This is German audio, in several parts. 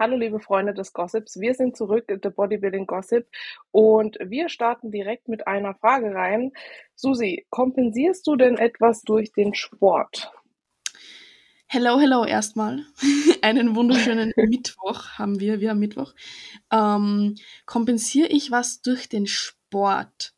Hallo liebe Freunde des Gossips, wir sind zurück, The Bodybuilding Gossip und wir starten direkt mit einer Frage rein. Susi, kompensierst du denn etwas durch den Sport? Hello, hello erstmal. Einen wunderschönen Mittwoch haben wir, wir haben Mittwoch. Ähm, kompensiere ich was durch den Sport?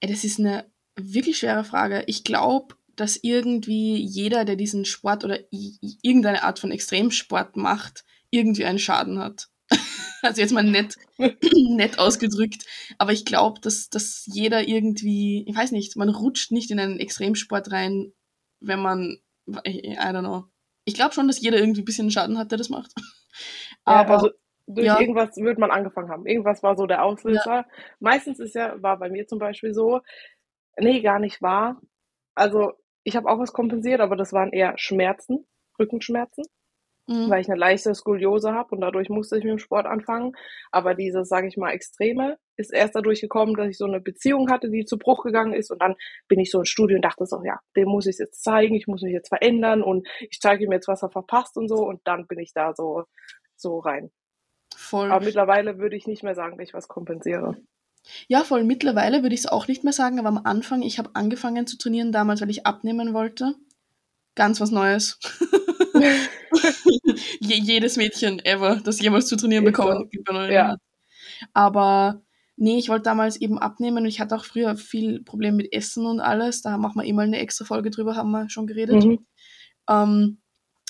Ey, das ist eine wirklich schwere Frage. Ich glaube, dass irgendwie jeder, der diesen Sport oder irgendeine Art von Extremsport macht, irgendwie einen Schaden hat. also jetzt mal nett, nett ausgedrückt. Aber ich glaube, dass, dass jeder irgendwie, ich weiß nicht, man rutscht nicht in einen Extremsport rein, wenn man, I, I don't know. Ich glaube schon, dass jeder irgendwie ein bisschen Schaden hat, der das macht. Aber ja, also durch ja. irgendwas wird man angefangen haben. Irgendwas war so der Auslöser. Ja. Meistens ist ja, war bei mir zum Beispiel so, nee, gar nicht wahr. Also ich habe auch was kompensiert, aber das waren eher Schmerzen, Rückenschmerzen mhm. weil ich eine leichte Skoliose habe und dadurch musste ich mit dem Sport anfangen. Aber dieses, sage ich mal, Extreme ist erst dadurch gekommen, dass ich so eine Beziehung hatte, die zu Bruch gegangen ist und dann bin ich so ins Studio und dachte so, ja, dem muss ich es jetzt zeigen, ich muss mich jetzt verändern und ich zeige ihm jetzt, was er verpasst und so und dann bin ich da so, so rein. Voll. Aber mittlerweile würde ich nicht mehr sagen, dass ich was kompensiere. Ja, voll. Mittlerweile würde ich es auch nicht mehr sagen, aber am Anfang, ich habe angefangen zu trainieren damals, weil ich abnehmen wollte. Ganz was Neues. jedes Mädchen ever, das jemals zu trainieren bekommen so. ja. Aber nee, ich wollte damals eben abnehmen und ich hatte auch früher viel Problem mit Essen und alles. Da machen wir eh mal eine extra Folge drüber, haben wir schon geredet. Mhm. Ähm,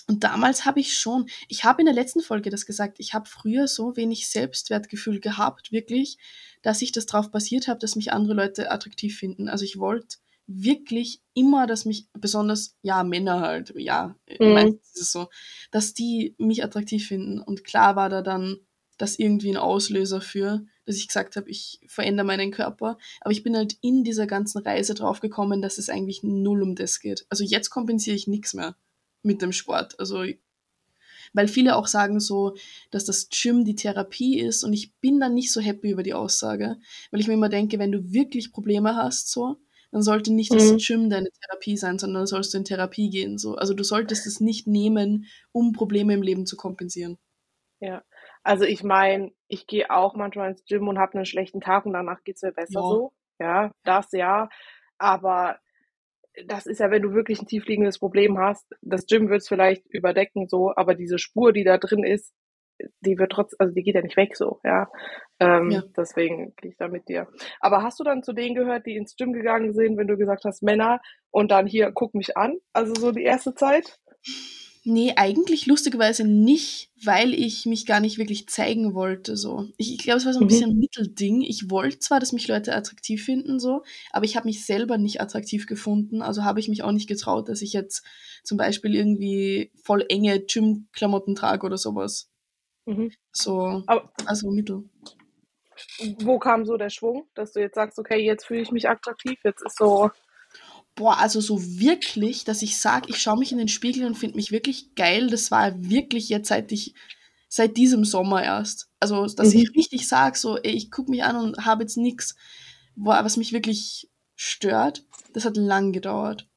und damals habe ich schon, ich habe in der letzten Folge das gesagt, ich habe früher so wenig Selbstwertgefühl gehabt, wirklich, dass ich das darauf basiert habe, dass mich andere Leute attraktiv finden. Also ich wollte wirklich immer, dass mich, besonders, ja, Männer halt, ja, mhm. meistens ist es so, dass die mich attraktiv finden. Und klar war da dann das irgendwie ein Auslöser für, dass ich gesagt habe, ich verändere meinen Körper. Aber ich bin halt in dieser ganzen Reise drauf gekommen, dass es eigentlich null um das geht. Also jetzt kompensiere ich nichts mehr mit dem Sport. Also weil viele auch sagen so, dass das Gym die Therapie ist und ich bin dann nicht so happy über die Aussage, weil ich mir immer denke, wenn du wirklich Probleme hast so, dann sollte nicht das mhm. Gym deine Therapie sein, sondern sollst du in Therapie gehen. So. Also du solltest es nicht nehmen, um Probleme im Leben zu kompensieren. Ja, also ich meine, ich gehe auch manchmal ins Gym und habe einen schlechten Tag und danach geht es mir besser ja. so. Ja, das ja. Aber das ist ja, wenn du wirklich ein tiefliegendes Problem hast, das Gym wird es vielleicht überdecken, so, aber diese Spur, die da drin ist, die wird trotz, also die geht ja nicht weg so, ja. Ähm, ja. Deswegen gehe ich da mit dir. Aber hast du dann zu denen gehört, die ins Gym gegangen sind, wenn du gesagt hast, Männer und dann hier, guck mich an? Also so die erste Zeit? Nee, eigentlich lustigerweise nicht, weil ich mich gar nicht wirklich zeigen wollte. So. Ich, ich glaube, es war so ein mhm. bisschen ein Mittelding. Ich wollte zwar, dass mich Leute attraktiv finden, so, aber ich habe mich selber nicht attraktiv gefunden. Also habe ich mich auch nicht getraut, dass ich jetzt zum Beispiel irgendwie voll enge Gym-Klamotten trage oder sowas. Mhm. So, Aber also Mittel. Wo kam so der Schwung, dass du jetzt sagst, okay, jetzt fühle ich mich attraktiv, jetzt ist so. Boah, also so wirklich, dass ich sage, ich schaue mich in den Spiegel und finde mich wirklich geil, das war wirklich jetzt seit ich, seit diesem Sommer erst. Also, dass mhm. ich richtig sage, so, ey, ich gucke mich an und habe jetzt nichts, was mich wirklich stört. Das hat lang gedauert.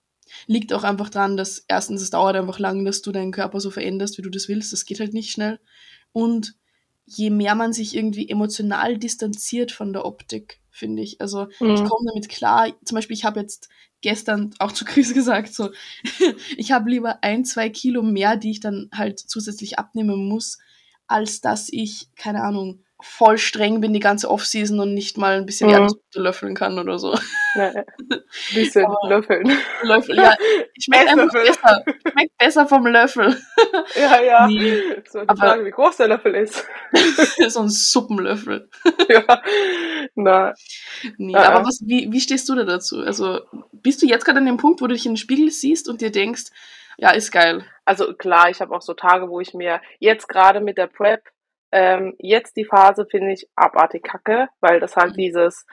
Liegt auch einfach dran, dass erstens, es dauert einfach lang, dass du deinen Körper so veränderst, wie du das willst. Das geht halt nicht schnell. Und je mehr man sich irgendwie emotional distanziert von der Optik, finde ich. Also mhm. ich komme damit klar. Zum Beispiel, ich habe jetzt gestern auch zu Chris gesagt, so, ich habe lieber ein, zwei Kilo mehr, die ich dann halt zusätzlich abnehmen muss, als dass ich, keine Ahnung, voll streng bin die ganze Offseason und nicht mal ein bisschen mhm. Erdnussbutter löffeln kann oder so. Ja, ein bisschen Aber löffeln. Löffel, ja. Schmeckt einfach besser. Schmeckt besser vom Löffel. Ja, ja. Nee. So die Frage, wie groß der Löffel ist. so ein Suppenlöffel. ja. Na. Nee, ja. aber was, wie, wie stehst du da dazu? Also, bist du jetzt gerade an dem Punkt, wo du dich in den Spiegel siehst und dir denkst, ja, ist geil. Also klar, ich habe auch so Tage, wo ich mir jetzt gerade mit der Prep ähm, jetzt die Phase finde ich abartig kacke, weil das halt mhm. dieses,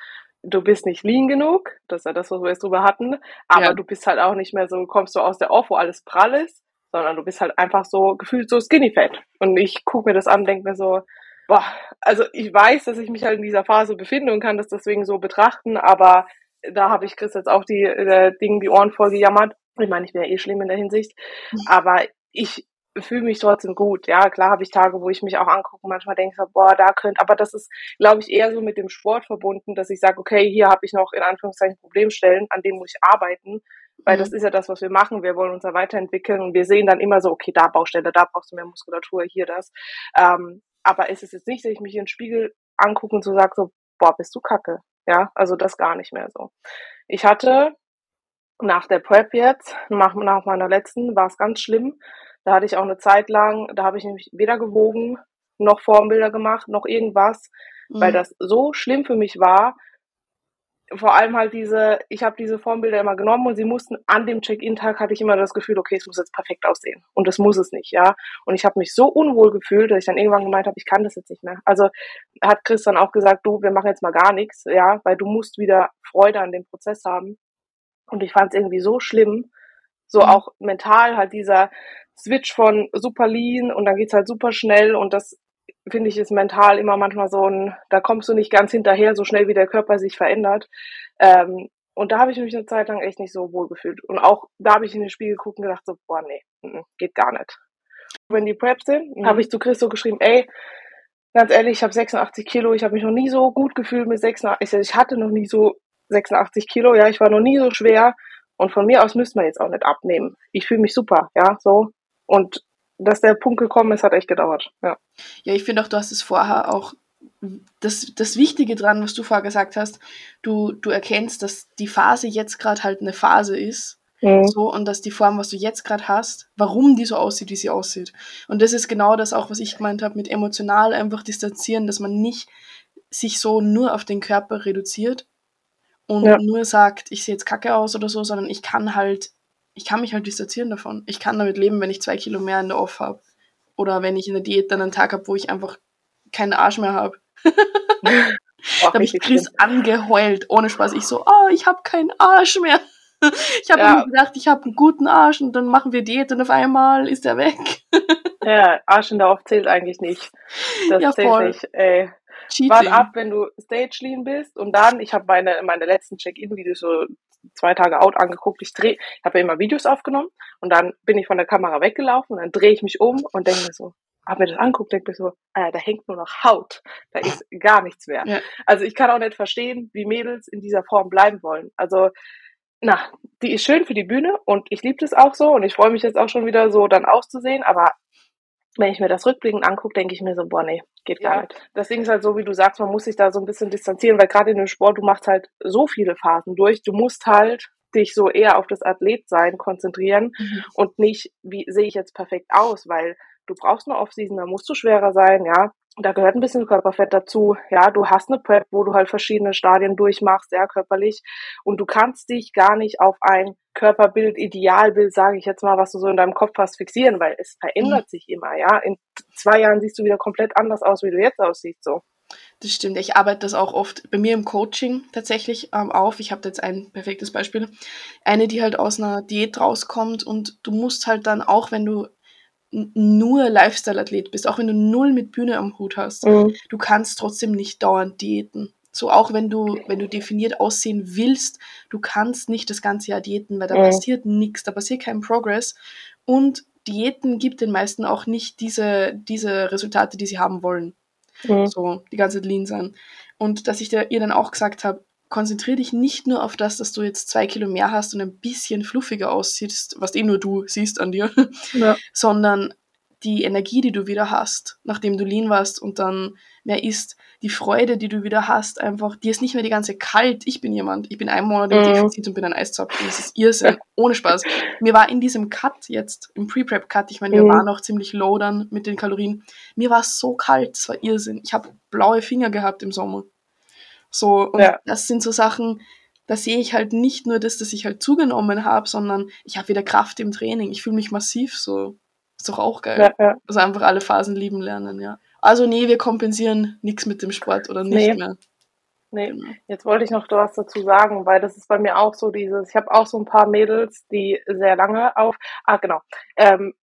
du bist nicht lean genug, das ist ja das, was wir jetzt drüber hatten, aber ja. du bist halt auch nicht mehr so, kommst du aus der Off, wo alles prall ist, sondern du bist halt einfach so gefühlt so skinny fat. Und ich gucke mir das an, denke mir so, boah, also ich weiß, dass ich mich halt in dieser Phase befinde und kann das deswegen so betrachten, aber da habe ich Chris jetzt auch die äh, Ding, die Ohren voll gejammert. Ich meine, ich bin ja eh schlimm in der Hinsicht, mhm. aber ich fühle mich trotzdem gut. Ja, klar habe ich Tage, wo ich mich auch angucke und manchmal denke so, boah, da könnte, aber das ist, glaube ich, eher so mit dem Sport verbunden, dass ich sage, okay, hier habe ich noch in Anführungszeichen Problemstellen, an denen muss ich arbeiten, weil mhm. das ist ja das, was wir machen. Wir wollen uns da weiterentwickeln und wir sehen dann immer so, okay, da Baustelle, da brauchst du mehr Muskulatur, hier das. Ähm, aber ist es jetzt nicht, dass ich mich in den Spiegel angucke und so sage so, boah, bist du kacke. Ja, also das gar nicht mehr so. Ich hatte nach der Prep jetzt, nach, nach meiner letzten, war es ganz schlimm. Da hatte ich auch eine Zeit lang, da habe ich nämlich weder gewogen, noch Formbilder gemacht, noch irgendwas, mhm. weil das so schlimm für mich war. Vor allem halt diese, ich habe diese Formbilder immer genommen und sie mussten an dem Check-in-Tag hatte ich immer das Gefühl, okay, es muss jetzt perfekt aussehen. Und das muss es nicht, ja. Und ich habe mich so unwohl gefühlt, dass ich dann irgendwann gemeint habe, ich kann das jetzt nicht mehr. Also hat Chris dann auch gesagt, du, wir machen jetzt mal gar nichts, ja, weil du musst wieder Freude an dem Prozess haben. Und ich fand es irgendwie so schlimm, so mhm. auch mental halt dieser Switch von super lean und dann geht's halt super schnell und das finde ich ist mental immer manchmal so ein, da kommst du nicht ganz hinterher, so schnell wie der Körper sich verändert. Ähm, und da habe ich mich eine Zeit lang echt nicht so wohl gefühlt. Und auch da habe ich in den Spiegel geguckt und gedacht so, boah, nee, geht gar nicht. Wenn die Preps sind, mhm. habe ich zu Chris so geschrieben, ey, ganz ehrlich, ich habe 86 Kilo, ich habe mich noch nie so gut gefühlt mit 86, ich hatte noch nie so 86 Kilo, ja, ich war noch nie so schwer und von mir aus müsste man jetzt auch nicht abnehmen. Ich fühle mich super, ja, so. Und dass der Punkt gekommen ist, hat echt gedauert, ja. Ja, ich finde auch, du hast es vorher auch, das, das Wichtige dran, was du vorher gesagt hast, du, du erkennst, dass die Phase jetzt gerade halt eine Phase ist, mhm. so, und dass die Form, was du jetzt gerade hast, warum die so aussieht, wie sie aussieht. Und das ist genau das auch, was ich gemeint habe, mit emotional einfach distanzieren, dass man nicht sich so nur auf den Körper reduziert, und ja. nur sagt, ich sehe jetzt kacke aus oder so, sondern ich kann halt, ich kann mich halt distanzieren davon. Ich kann damit leben, wenn ich zwei Kilo mehr in der Off habe. Oder wenn ich in der Diät dann einen Tag habe, wo ich einfach keinen Arsch mehr habe. da habe ich Chris stimmt. angeheult, ohne Spaß. Ich so, oh, ich habe keinen Arsch mehr. Ich habe ja. gedacht, ich habe einen guten Arsch und dann machen wir Diät und auf einmal ist er weg. ja, Arsch in der Off zählt eigentlich nicht. Das ja, zählt voll. nicht, ey. Cheating. Wart ab, wenn du Stage Lean bist und dann, ich habe meine, meine letzten Check-In-Videos so zwei Tage out angeguckt. Ich drehe, ich habe ja immer Videos aufgenommen und dann bin ich von der Kamera weggelaufen und dann drehe ich mich um und denke mir so, habe mir das anguckt, denke mir so, ah, da hängt nur noch Haut, da ist gar nichts mehr. Ja. Also ich kann auch nicht verstehen, wie Mädels in dieser Form bleiben wollen. Also na, die ist schön für die Bühne und ich liebe das auch so und ich freue mich jetzt auch schon wieder so dann auszusehen, aber wenn ich mir das rückblickend angucke, denke ich mir so, boah, nee, geht gar ja. nicht. Deswegen ist halt so, wie du sagst, man muss sich da so ein bisschen distanzieren, weil gerade in dem Sport, du machst halt so viele Phasen durch. Du musst halt dich so eher auf das Athletsein konzentrieren mhm. und nicht, wie sehe ich jetzt perfekt aus, weil du brauchst eine Offseason, da musst du schwerer sein, ja da gehört ein bisschen Körperfett dazu. Ja, du hast eine Prep, wo du halt verschiedene Stadien durchmachst, ja, körperlich. Und du kannst dich gar nicht auf ein Körperbild, Idealbild, sage ich jetzt mal, was du so in deinem Kopf hast, fixieren, weil es verändert mhm. sich immer, ja. In zwei Jahren siehst du wieder komplett anders aus, wie du jetzt aussiehst, so. Das stimmt. Ich arbeite das auch oft bei mir im Coaching tatsächlich ähm, auf. Ich habe jetzt ein perfektes Beispiel. Eine, die halt aus einer Diät rauskommt und du musst halt dann auch, wenn du nur Lifestyle-Athlet bist, auch wenn du null mit Bühne am Hut hast, mhm. du kannst trotzdem nicht dauernd diäten. So auch wenn du, wenn du definiert aussehen willst, du kannst nicht das ganze Jahr diäten, weil da mhm. passiert nichts, da passiert kein Progress. Und Diäten gibt den meisten auch nicht diese, diese Resultate, die sie haben wollen. Mhm. So, die ganze Lean sein. Und dass ich dir, ihr dann auch gesagt habe, konzentriere dich nicht nur auf das, dass du jetzt zwei Kilo mehr hast und ein bisschen fluffiger aussiehst, was eh nur du siehst an dir, ja. sondern die Energie, die du wieder hast, nachdem du lean warst und dann mehr isst, die Freude, die du wieder hast, einfach, die ist nicht mehr die ganze kalt. Ich bin jemand, ich bin ein Monat im mhm. Defizit und bin ein Eiszapfen. Das ist Irrsinn, ohne Spaß. Mir war in diesem Cut jetzt, im Pre-Prep-Cut, ich meine, wir mhm. waren noch ziemlich low dann mit den Kalorien, mir war es so kalt, es war Irrsinn. Ich habe blaue Finger gehabt im Sommer. So, und ja. das sind so Sachen, da sehe ich halt nicht nur das, dass ich halt zugenommen habe, sondern ich habe wieder Kraft im Training. Ich fühle mich massiv so. Ist doch auch geil. Ja, ja. Also einfach alle Phasen lieben lernen, ja. Also nee, wir kompensieren nichts mit dem Sport oder nicht nee. mehr. Nee, genau. jetzt wollte ich noch was dazu sagen, weil das ist bei mir auch so dieses, ich habe auch so ein paar Mädels, die sehr lange auf, ah genau, ähm,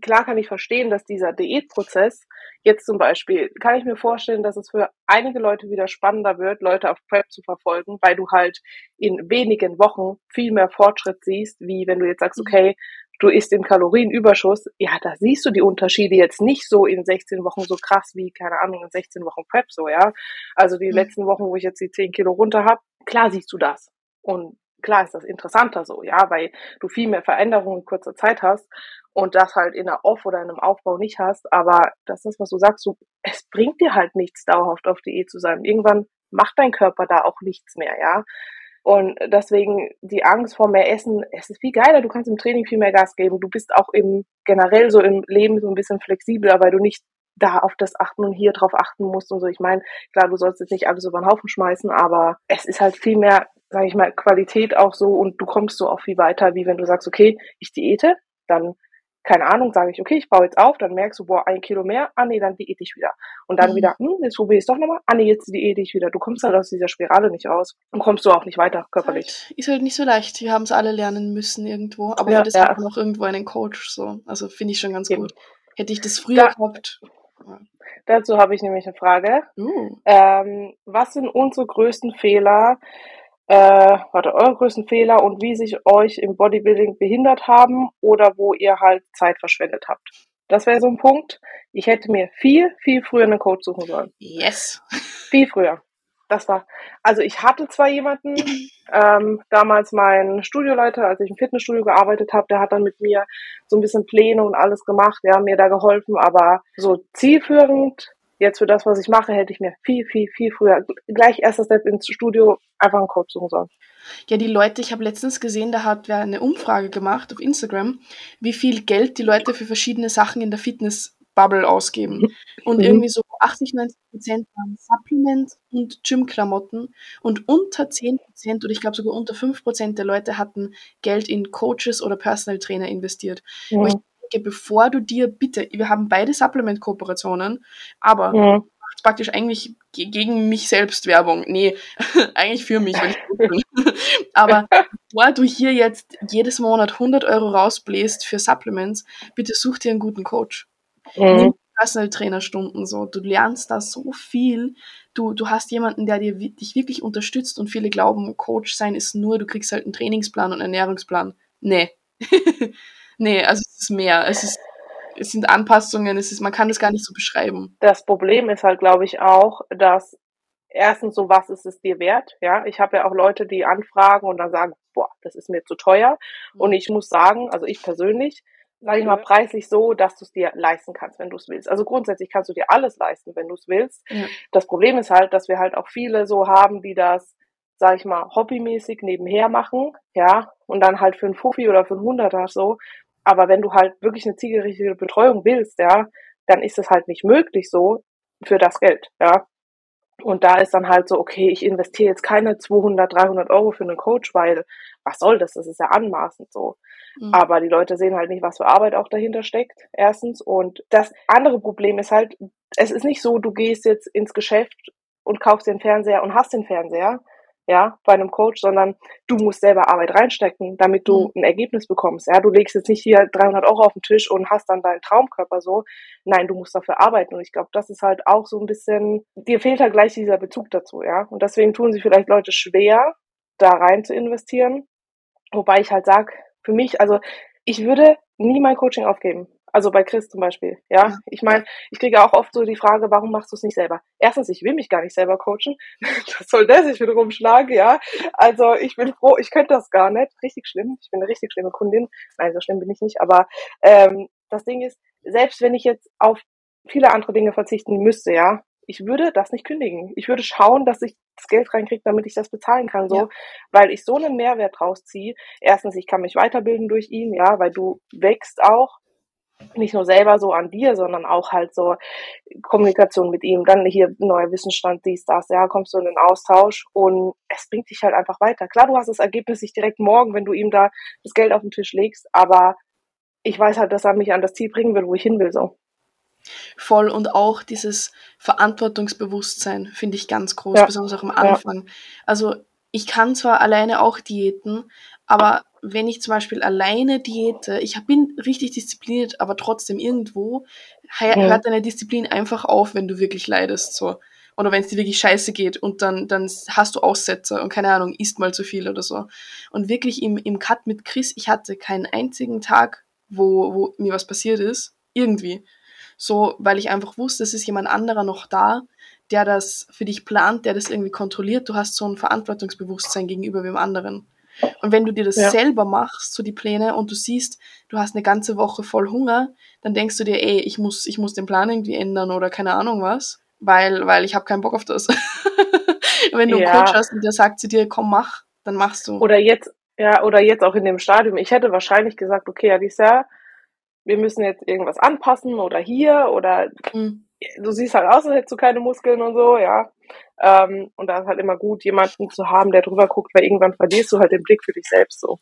klar kann ich verstehen, dass dieser Diätprozess jetzt zum Beispiel, kann ich mir vorstellen, dass es für einige Leute wieder spannender wird, Leute auf Prep zu verfolgen, weil du halt in wenigen Wochen viel mehr Fortschritt siehst, wie wenn du jetzt sagst, mhm. okay, du isst im Kalorienüberschuss, ja, da siehst du die Unterschiede jetzt nicht so in 16 Wochen so krass wie, keine Ahnung, in 16 Wochen Prep so, ja. Also die mhm. letzten Wochen, wo ich jetzt die 10 Kilo runter habe, klar siehst du das. Und klar ist das interessanter so, ja, weil du viel mehr Veränderungen in kurzer Zeit hast und das halt in einer Off- oder in einem Aufbau nicht hast. Aber das ist, was du sagst, du, es bringt dir halt nichts, dauerhaft auf Diät zu sein. Irgendwann macht dein Körper da auch nichts mehr, ja. Und deswegen die Angst vor mehr Essen, es ist viel geiler, du kannst im Training viel mehr Gas geben. Du bist auch im generell so im Leben so ein bisschen flexibler, weil du nicht da auf das achten und hier drauf achten musst und so. Ich meine, klar, du sollst jetzt nicht alles über den Haufen schmeißen, aber es ist halt viel mehr, sage ich mal, Qualität auch so und du kommst so auch viel weiter, wie wenn du sagst, okay, ich diete, dann keine Ahnung, sage ich, okay, ich baue jetzt auf, dann merkst du, boah, ein Kilo mehr, ah nee, dann diete ich wieder. Und dann mhm. wieder, hm, jetzt probiere ich es doch nochmal, ah nee, jetzt diete ich wieder. Du kommst halt aus dieser Spirale nicht raus und kommst du auch nicht weiter körperlich. Halt, ist halt nicht so leicht. Wir haben es alle lernen müssen irgendwo, aber ja, das ja. hat auch irgendwo einen Coach so. Also finde ich schon ganz Eben. gut. Hätte ich das früher da, gehabt. Ja. Dazu habe ich nämlich eine Frage. Uh. Ähm, was sind unsere größten Fehler, äh, warte, eure größten Fehler und wie sich euch im Bodybuilding behindert haben oder wo ihr halt Zeit verschwendet habt. Das wäre so ein Punkt. Ich hätte mir viel, viel früher einen Coach suchen sollen. Yes. Viel früher. Das war, also ich hatte zwar jemanden, ähm, damals mein Studioleiter, als ich im Fitnessstudio gearbeitet habe, der hat dann mit mir so ein bisschen Pläne und alles gemacht, ja, mir da geholfen, aber so zielführend jetzt für das, was ich mache, hätte ich mir viel, viel, viel früher, gleich erster Step ins Studio, einfach einen Coach suchen sollen. Ja, die Leute, ich habe letztens gesehen, da hat wer eine Umfrage gemacht auf Instagram, wie viel Geld die Leute für verschiedene Sachen in der Fitnessbubble ausgeben. Und mhm. irgendwie so 80, 90 Prozent waren Supplement und Gymklamotten und unter 10 Prozent oder ich glaube sogar unter 5 Prozent der Leute hatten Geld in Coaches oder Personal Trainer investiert. Mhm. Denke, bevor du dir bitte, wir haben beide Supplement-Kooperationen, aber ja. du machst praktisch eigentlich gegen mich selbst Werbung. Nee, eigentlich für mich, wenn ich gut bin. aber bevor du hier jetzt jedes Monat 100 Euro rausbläst für Supplements, bitte such dir einen guten Coach. Mhm. Nimm Personal Trainer Stunden so. Du lernst da so viel. Du, du hast jemanden, der dir, dich wirklich unterstützt und viele glauben, Coach sein ist nur, du kriegst halt einen Trainingsplan und einen Ernährungsplan. Nee. Nee, also es ist mehr. Es, ist, es sind Anpassungen, es ist, man kann das gar nicht so beschreiben. Das Problem ist halt, glaube ich, auch, dass erstens so, was ist es dir wert? Ja, ich habe ja auch Leute, die anfragen und dann sagen, boah, das ist mir zu teuer. Und mhm. ich muss sagen, also ich persönlich, sage ich mal, preislich so, dass du es dir leisten kannst, wenn du es willst. Also grundsätzlich kannst du dir alles leisten, wenn du es willst. Ja. Das Problem ist halt, dass wir halt auch viele so haben, die das sag ich mal, hobbymäßig nebenher machen, ja, und dann halt für ein Fuffi oder für ein Hunderter so. Aber wenn du halt wirklich eine zielgerichtete Betreuung willst, ja, dann ist es halt nicht möglich so für das Geld, ja. Und da ist dann halt so, okay, ich investiere jetzt keine 200, 300 Euro für einen Coach, weil was soll das? Das ist ja anmaßend so. Mhm. Aber die Leute sehen halt nicht, was für Arbeit auch dahinter steckt, erstens. Und das andere Problem ist halt, es ist nicht so, du gehst jetzt ins Geschäft und kaufst den Fernseher und hast den Fernseher, ja, bei einem Coach, sondern du musst selber Arbeit reinstecken, damit du mhm. ein Ergebnis bekommst. Ja, du legst jetzt nicht hier 300 Euro auf den Tisch und hast dann deinen Traumkörper so. Nein, du musst dafür arbeiten. Und ich glaube, das ist halt auch so ein bisschen, dir fehlt halt gleich dieser Bezug dazu, ja. Und deswegen tun sich vielleicht Leute schwer, da rein zu investieren. Wobei ich halt sag, für mich, also ich würde nie mein Coaching aufgeben. Also bei Chris zum Beispiel, ja. Ich meine, ich kriege auch oft so die Frage, warum machst du es nicht selber? Erstens, ich will mich gar nicht selber coachen. Das soll der sich wiederum schlagen, ja. Also ich bin froh, ich könnte das gar nicht. Richtig schlimm. Ich bin eine richtig schlimme Kundin. Nein, so schlimm bin ich nicht. Aber ähm, das Ding ist, selbst wenn ich jetzt auf viele andere Dinge verzichten müsste, ja, ich würde das nicht kündigen. Ich würde schauen, dass ich das Geld reinkriege, damit ich das bezahlen kann, so, ja. weil ich so einen Mehrwert rausziehe. Erstens, ich kann mich weiterbilden durch ihn, ja, weil du wächst auch nicht nur selber so an dir, sondern auch halt so Kommunikation mit ihm, dann hier neuer Wissensstand, dies, das, ja, kommst du in den Austausch und es bringt dich halt einfach weiter. Klar, du hast das Ergebnis nicht direkt morgen, wenn du ihm da das Geld auf den Tisch legst, aber ich weiß halt, dass er mich an das Ziel bringen will, wo ich hin will, so. Voll und auch dieses Verantwortungsbewusstsein finde ich ganz groß, ja. besonders auch am Anfang. Ja. Also ich kann zwar alleine auch Diäten, aber wenn ich zum Beispiel alleine diete, ich bin richtig diszipliniert, aber trotzdem irgendwo hört deine Disziplin einfach auf, wenn du wirklich leidest. So. Oder wenn es dir wirklich scheiße geht und dann, dann hast du Aussetzer und keine Ahnung, isst mal zu viel oder so. Und wirklich im, im Cut mit Chris, ich hatte keinen einzigen Tag, wo, wo mir was passiert ist. Irgendwie. So, weil ich einfach wusste, es ist jemand anderer noch da, der das für dich plant, der das irgendwie kontrolliert. Du hast so ein Verantwortungsbewusstsein gegenüber dem anderen. Und wenn du dir das ja. selber machst, so die Pläne, und du siehst, du hast eine ganze Woche voll Hunger, dann denkst du dir, ey, ich muss, ich muss den Plan irgendwie ändern oder keine Ahnung was, weil, weil ich habe keinen Bock auf das. wenn du ja. einen Coach hast und der sagt zu dir, komm, mach, dann machst du. Oder jetzt, ja, oder jetzt auch in dem Stadium. Ich hätte wahrscheinlich gesagt, okay, Alisa, wir müssen jetzt irgendwas anpassen oder hier oder mhm. Du siehst halt aus, als hättest du keine Muskeln und so, ja. Ähm, und da ist halt immer gut, jemanden zu haben, der drüber guckt, weil irgendwann verlierst du halt den Blick für dich selbst so.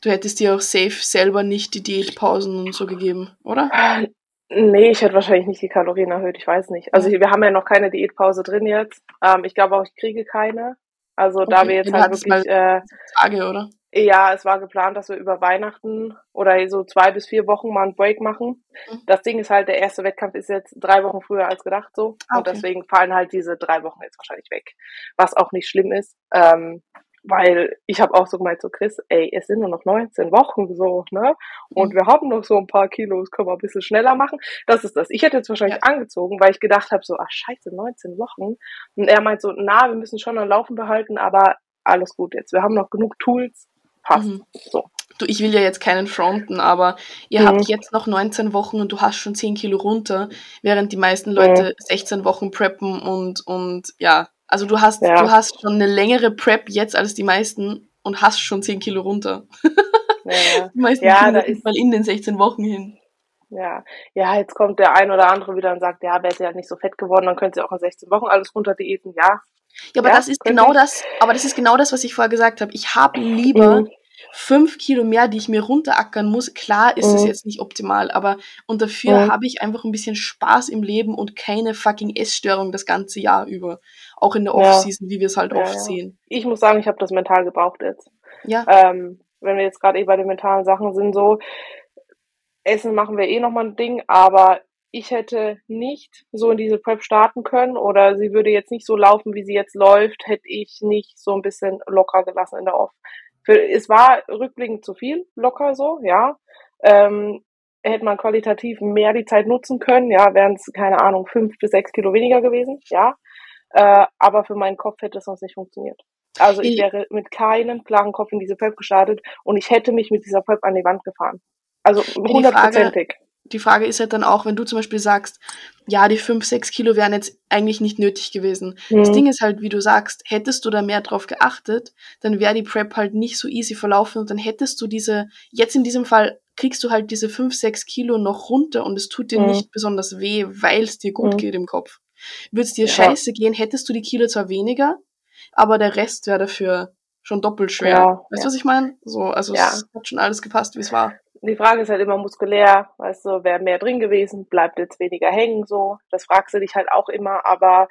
Du hättest dir auch safe selber nicht die Diätpausen und so gegeben, oder? Nee, ich hätte wahrscheinlich nicht die Kalorien erhöht, ich weiß nicht. Also wir haben ja noch keine Diätpause drin jetzt. Ähm, ich glaube auch, ich kriege keine. Also okay. da wir jetzt halt wirklich äh, Tage, oder? Ja, es war geplant, dass wir über Weihnachten oder so zwei bis vier Wochen mal einen Break machen. Mhm. Das Ding ist halt, der erste Wettkampf ist jetzt drei Wochen früher als gedacht so. Ah, okay. Und deswegen fallen halt diese drei Wochen jetzt wahrscheinlich weg. Was auch nicht schlimm ist. Ähm, weil ich habe auch so gemeint, so Chris, ey, es sind nur noch 19 Wochen so, ne? Und mhm. wir haben noch so ein paar Kilos, können wir ein bisschen schneller machen. Das ist das. Ich hätte jetzt wahrscheinlich ja. angezogen, weil ich gedacht habe, so, ach scheiße, 19 Wochen. Und er meint so, na, wir müssen schon am Laufen behalten, aber alles gut jetzt. Wir haben noch genug Tools, passt. Mhm. So. Du, ich will ja jetzt keinen fronten, aber ihr mhm. habt jetzt noch 19 Wochen und du hast schon 10 Kilo runter, während die meisten Leute mhm. 16 Wochen preppen und, und ja, also du hast, ja. du hast schon eine längere Prep jetzt als die meisten und hast schon 10 Kilo runter. Ja, die meisten ja, da ist mal in den 16 Wochen hin. Ja, ja, jetzt kommt der ein oder andere wieder und sagt, ja, wäre sie halt nicht so fett geworden, dann könnt ihr auch in 16 Wochen alles runter diäten. Ja. Ja, aber ja, das ist genau ich. das, aber das ist genau das, was ich vorher gesagt habe. Ich habe lieber mhm fünf Kilo mehr, die ich mir runterackern muss. Klar ist es mhm. jetzt nicht optimal, aber und dafür mhm. habe ich einfach ein bisschen Spaß im Leben und keine fucking Essstörung das ganze Jahr über. Auch in der Off-Season, wie wir es halt ja, oft ja. sehen. Ich muss sagen, ich habe das mental gebraucht jetzt. Ja. Ähm, wenn wir jetzt gerade eh bei den mentalen Sachen sind, so Essen machen wir eh nochmal ein Ding, aber ich hätte nicht so in diese Prep starten können oder sie würde jetzt nicht so laufen, wie sie jetzt läuft, hätte ich nicht so ein bisschen locker gelassen in der Off. Für, es war rückblickend zu viel, locker so, ja. Ähm, hätte man qualitativ mehr die Zeit nutzen können, ja, wären es, keine Ahnung, fünf bis sechs Kilo weniger gewesen, ja. Äh, aber für meinen Kopf hätte es sonst nicht funktioniert. Also ich wäre mit keinem klaren Kopf in diese Prep gestartet und ich hätte mich mit dieser Prep an die Wand gefahren. Also hundertprozentig die Frage ist halt dann auch, wenn du zum Beispiel sagst, ja, die 5, 6 Kilo wären jetzt eigentlich nicht nötig gewesen. Mhm. Das Ding ist halt, wie du sagst, hättest du da mehr drauf geachtet, dann wäre die Prep halt nicht so easy verlaufen und dann hättest du diese, jetzt in diesem Fall kriegst du halt diese 5, 6 Kilo noch runter und es tut dir mhm. nicht besonders weh, weil es dir gut mhm. geht im Kopf. Würde es dir ja. scheiße gehen, hättest du die Kilo zwar weniger, aber der Rest wäre dafür schon doppelt schwer. Ja, weißt du, ja. was ich meine? So, also es hat schon alles gepasst, wie es war die Frage ist halt immer muskulär, weißt du, wäre mehr drin gewesen, bleibt jetzt weniger hängen, so. Das fragst du dich halt auch immer, aber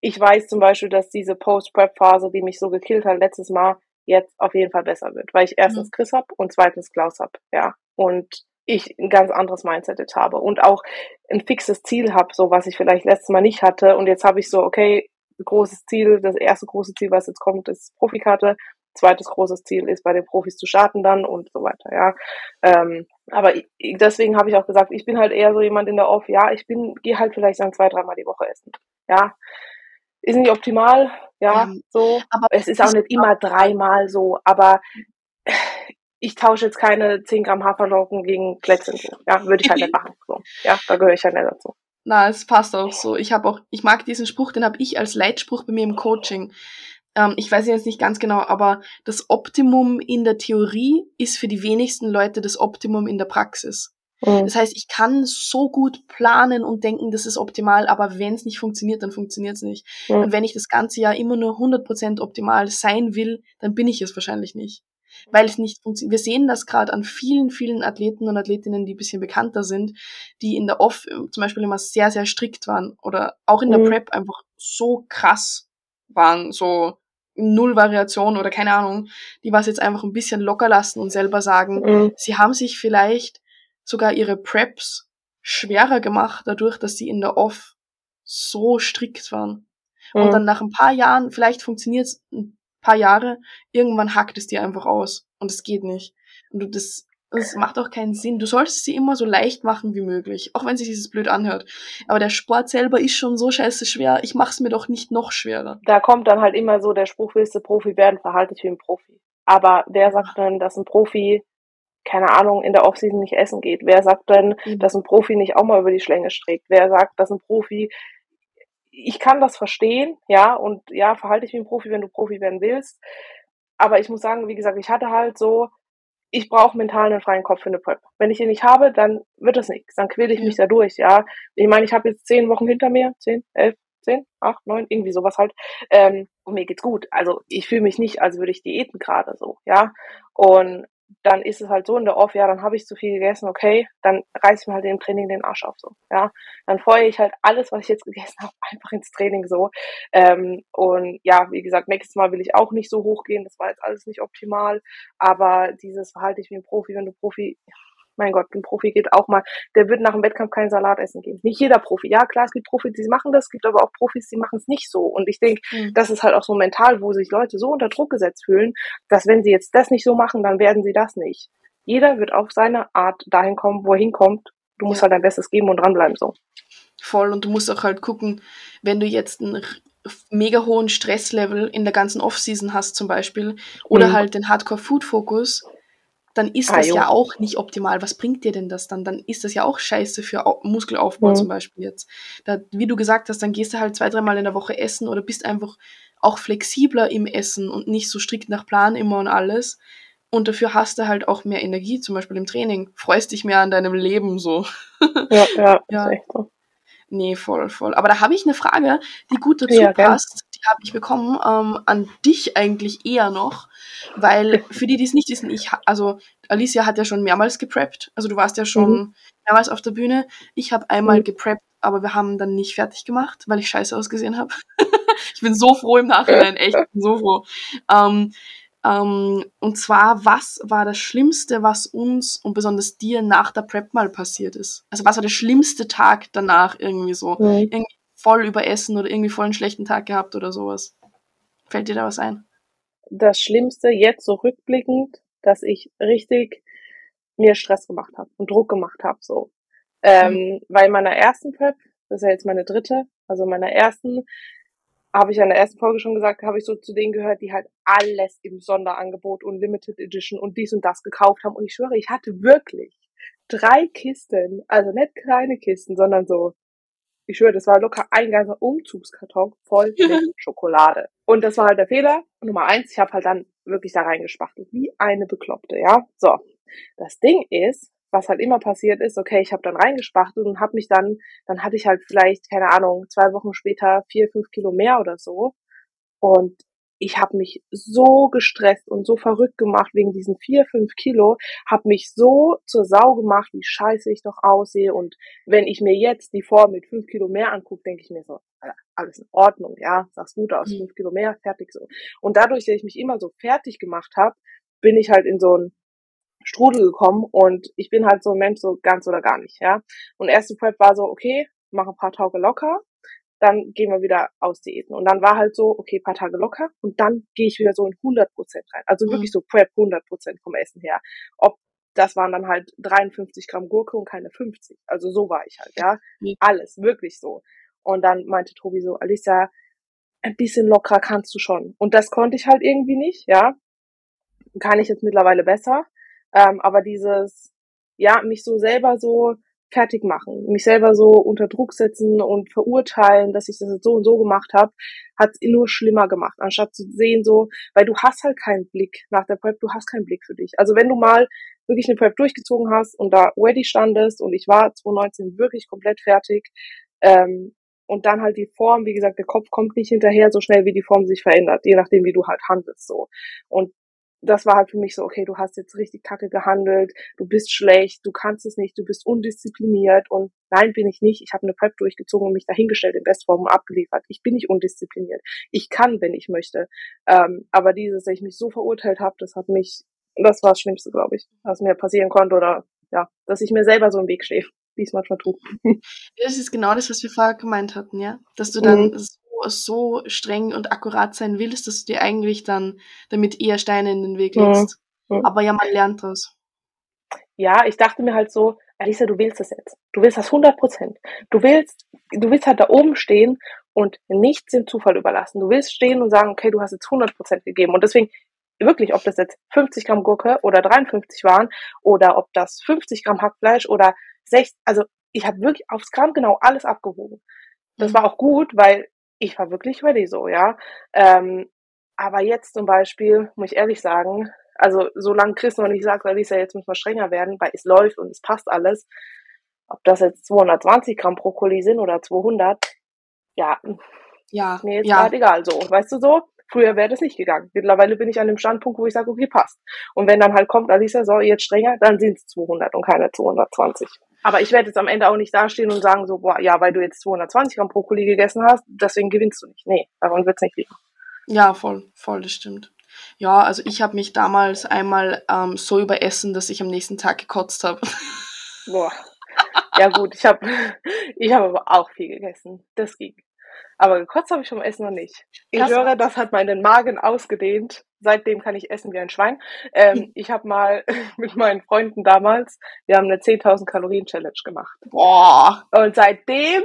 ich weiß zum Beispiel, dass diese Post-Prep-Phase, die mich so gekillt hat letztes Mal, jetzt auf jeden Fall besser wird, weil ich erstens mhm. Chris hab und zweitens Klaus hab, ja. Und ich ein ganz anderes Mindset jetzt habe und auch ein fixes Ziel habe, so was ich vielleicht letztes Mal nicht hatte. Und jetzt habe ich so, okay, großes Ziel, das erste große Ziel, was jetzt kommt, ist Profikarte zweites großes Ziel ist, bei den Profis zu starten dann und so weiter, ja. Ähm, aber ich, deswegen habe ich auch gesagt, ich bin halt eher so jemand in der Off, ja, ich bin, gehe halt vielleicht dann zwei, dreimal die Woche essen. Ja. Ist nicht optimal, ja, ähm, so. Aber es ist auch nicht immer dreimal so, aber ich tausche jetzt keine 10 Gramm Haferflocken gegen Plätzchen. Ja, würde ich halt nicht machen. So. Ja, da gehöre ich halt nicht dazu. Na, es passt auch so. Ich habe auch, ich mag diesen Spruch, den habe ich als Leitspruch bei mir im Coaching ähm, ich weiß jetzt nicht ganz genau, aber das Optimum in der Theorie ist für die wenigsten Leute das Optimum in der Praxis. Mhm. Das heißt, ich kann so gut planen und denken, das ist optimal, aber wenn es nicht funktioniert, dann funktioniert es nicht. Mhm. Und wenn ich das ganze Jahr immer nur 100% optimal sein will, dann bin ich es wahrscheinlich nicht. Weil es nicht funktioniert. Wir sehen das gerade an vielen, vielen Athleten und Athletinnen, die ein bisschen bekannter sind, die in der Off äh, zum Beispiel immer sehr, sehr strikt waren oder auch in der mhm. Prep einfach so krass waren, so null Variation oder keine Ahnung, die was jetzt einfach ein bisschen locker lassen und selber sagen, mhm. sie haben sich vielleicht sogar ihre Preps schwerer gemacht, dadurch, dass sie in der Off so strikt waren. Mhm. Und dann nach ein paar Jahren, vielleicht funktioniert es ein paar Jahre, irgendwann hackt es dir einfach aus und es geht nicht. Und du das das macht auch keinen Sinn. Du solltest sie immer so leicht machen wie möglich, auch wenn sich dieses blöd anhört. Aber der Sport selber ist schon so scheiße schwer. Ich mach's mir doch nicht noch schwerer. Da kommt dann halt immer so der Spruch, willst du Profi werden, verhalte dich wie ein Profi. Aber wer sagt denn, dass ein Profi, keine Ahnung, in der Offseason nicht essen geht? Wer sagt denn, mhm. dass ein Profi nicht auch mal über die Schlänge streckt? Wer sagt, dass ein Profi ich kann das verstehen, ja, und ja, verhalte dich wie ein Profi, wenn du Profi werden willst. Aber ich muss sagen, wie gesagt, ich hatte halt so, ich brauche mental einen freien Kopf für eine Prep. Wenn ich ihn nicht habe, dann wird das nichts. Dann quäle ich mich da durch, ja. Ich meine, ich habe jetzt zehn Wochen hinter mir, zehn, elf, zehn, acht, neun, irgendwie sowas halt. Ähm, und mir geht's gut. Also ich fühle mich nicht, als würde ich diäten gerade so, ja. Und dann ist es halt so in der Off, ja, dann habe ich zu viel gegessen, okay, dann reiß ich mir halt im Training den Arsch auf so, ja. Dann feuere ich halt alles, was ich jetzt gegessen habe, einfach ins Training so. Ähm, und ja, wie gesagt, nächstes Mal will ich auch nicht so hochgehen, das war jetzt alles nicht optimal, aber dieses verhalte ich wie ein Profi, wenn du Profi, mein Gott, ein Profi geht auch mal, der wird nach dem Wettkampf keinen Salat essen gehen. Nicht jeder Profi. Ja, klar, es gibt Profis, die machen das, es gibt aber auch Profis, die machen es nicht so. Und ich denke, mhm. das ist halt auch so mental, wo sich Leute so unter Druck gesetzt fühlen, dass wenn sie jetzt das nicht so machen, dann werden sie das nicht. Jeder wird auf seine Art dahin kommen, wo er hinkommt. Du musst ja. halt dein Bestes geben und dranbleiben so. Voll. Und du musst auch halt gucken, wenn du jetzt einen mega hohen Stresslevel in der ganzen Offseason hast zum Beispiel oder mhm. halt den Hardcore-Food-Fokus, dann ist ah, das jo. ja auch nicht optimal. Was bringt dir denn das dann? Dann ist das ja auch scheiße für Muskelaufbau mhm. zum Beispiel jetzt. Da, wie du gesagt hast, dann gehst du halt zwei, dreimal in der Woche essen oder bist einfach auch flexibler im Essen und nicht so strikt nach Plan immer und alles. Und dafür hast du halt auch mehr Energie, zum Beispiel im Training. Freust dich mehr an deinem Leben so. Ja, ja, ja. ist echt so. Nee, voll, voll. Aber da habe ich eine Frage, die gut dazu ja, passt. Die habe ich bekommen ähm, an dich eigentlich eher noch, weil für die, die es nicht wissen, ich, also Alicia hat ja schon mehrmals gepreppt. Also du warst ja schon mhm. mehrmals auf der Bühne. Ich habe einmal mhm. gepreppt, aber wir haben dann nicht fertig gemacht, weil ich scheiße ausgesehen habe. ich bin so froh im Nachhinein, echt, ich bin so froh. Ähm, ähm, und zwar, was war das Schlimmste, was uns und besonders dir nach der Prep mal passiert ist? Also was war der schlimmste Tag danach irgendwie so? Mhm. Irgendwie voll überessen oder irgendwie voll einen schlechten Tag gehabt oder sowas? Fällt dir da was ein? Das Schlimmste jetzt so rückblickend, dass ich richtig mir Stress gemacht habe und Druck gemacht habe so. Ähm, mhm. Weil in meiner ersten Prep, das ist ja jetzt meine dritte, also meiner ersten, habe ich ja in der ersten Folge schon gesagt, habe ich so zu denen gehört, die halt alles im Sonderangebot und Limited Edition und dies und das gekauft haben. Und ich schwöre, ich hatte wirklich drei Kisten, also nicht kleine Kisten, sondern so, ich schwöre, das war locker ein ganzer Umzugskarton voll mit Schokolade. Und das war halt der Fehler. Nummer eins, ich habe halt dann wirklich da reingespachtelt, wie eine Bekloppte, ja. So, das Ding ist, was halt immer passiert ist, okay, ich habe dann reingespachtelt und habe mich dann, dann hatte ich halt vielleicht, keine Ahnung, zwei Wochen später vier, fünf Kilo mehr oder so. Und ich habe mich so gestresst und so verrückt gemacht wegen diesen vier, fünf Kilo, habe mich so zur Sau gemacht, wie scheiße ich doch aussehe. Und wenn ich mir jetzt die Form mit fünf Kilo mehr angucke, denke ich mir so, alles in Ordnung, ja, sah's gut aus, mhm. fünf Kilo mehr, fertig so. Und dadurch, dass ich mich immer so fertig gemacht habe, bin ich halt in so ein Strudel gekommen und ich bin halt so ein Mensch, so ganz oder gar nicht, ja. Und erste Prep war so, okay, mach ein paar Tage locker, dann gehen wir wieder aus Diäten. Und dann war halt so, okay, paar Tage locker und dann gehe ich wieder so in 100 Prozent rein. Also mhm. wirklich so Prep 100 Prozent vom Essen her. Ob das waren dann halt 53 Gramm Gurke und keine 50. Also so war ich halt, ja. Mhm. Alles, wirklich so. Und dann meinte Tobi so, Alisa, ein bisschen locker kannst du schon. Und das konnte ich halt irgendwie nicht, ja. Kann ich jetzt mittlerweile besser. Ähm, aber dieses, ja, mich so selber so fertig machen, mich selber so unter Druck setzen und verurteilen, dass ich das jetzt so und so gemacht habe, hat es nur schlimmer gemacht, anstatt zu sehen so, weil du hast halt keinen Blick nach der Prep, du hast keinen Blick für dich. Also wenn du mal wirklich eine Prep durchgezogen hast und da ready standest und ich war 2019 wirklich komplett fertig ähm, und dann halt die Form, wie gesagt, der Kopf kommt nicht hinterher so schnell, wie die Form sich verändert, je nachdem, wie du halt handelst so. Und das war halt für mich so, okay, du hast jetzt richtig kacke gehandelt, du bist schlecht, du kannst es nicht, du bist undiszipliniert und nein, bin ich nicht. Ich habe eine Prep durchgezogen und mich dahingestellt in Bestform und abgeliefert. Ich bin nicht undiszipliniert. Ich kann, wenn ich möchte. Ähm, aber dieses, dass ich mich so verurteilt habe, das hat mich, das war das Schlimmste, glaube ich, was mir passieren konnte oder ja, dass ich mir selber so im Weg stehe, wie es manchmal tut. Das ist genau das, was wir vorher gemeint hatten, ja, dass du dann mhm. So streng und akkurat sein willst, dass du dir eigentlich dann damit eher Steine in den Weg legst. Mhm. Aber ja, man lernt das. Ja, ich dachte mir halt so, Alisa, du willst das jetzt. Du willst das 100 Prozent. Du willst, du willst halt da oben stehen und nichts dem Zufall überlassen. Du willst stehen und sagen, okay, du hast jetzt 100 Prozent gegeben. Und deswegen wirklich, ob das jetzt 50 Gramm Gurke oder 53 waren oder ob das 50 Gramm Hackfleisch oder 60, also ich habe wirklich aufs Gramm genau alles abgewogen. Das mhm. war auch gut, weil ich war wirklich ready so, ja. Ähm, aber jetzt zum Beispiel, muss ich ehrlich sagen, also solange Chris noch nicht sagt, Alisa, jetzt müssen wir strenger werden, weil es läuft und es passt alles, ob das jetzt 220 Gramm Brokkoli sind oder 200, ja, ja, mir ist ja. gerade egal so. Weißt du so? Früher wäre das nicht gegangen. Mittlerweile bin ich an dem Standpunkt, wo ich sage, okay, passt. Und wenn dann halt kommt, Alisa, so, jetzt strenger, dann sind es 200 und keine 220. Aber ich werde jetzt am Ende auch nicht dastehen und sagen so, boah, ja, weil du jetzt 220 Gramm Brokkoli gegessen hast, deswegen gewinnst du nicht. Nee, daran wird's nicht liegen. Ja, voll, voll, das stimmt. Ja, also ich habe mich damals einmal ähm, so überessen, dass ich am nächsten Tag gekotzt habe. Boah. Ja gut, ich habe ich hab aber auch viel gegessen. Das ging. Aber gekotzt habe ich vom Essen noch nicht. Ich Krass. höre, das hat meinen Magen ausgedehnt. Seitdem kann ich essen wie ein Schwein. Ähm, hm. Ich habe mal mit meinen Freunden damals, wir haben eine 10.000 Kalorien Challenge gemacht. Boah. Und seitdem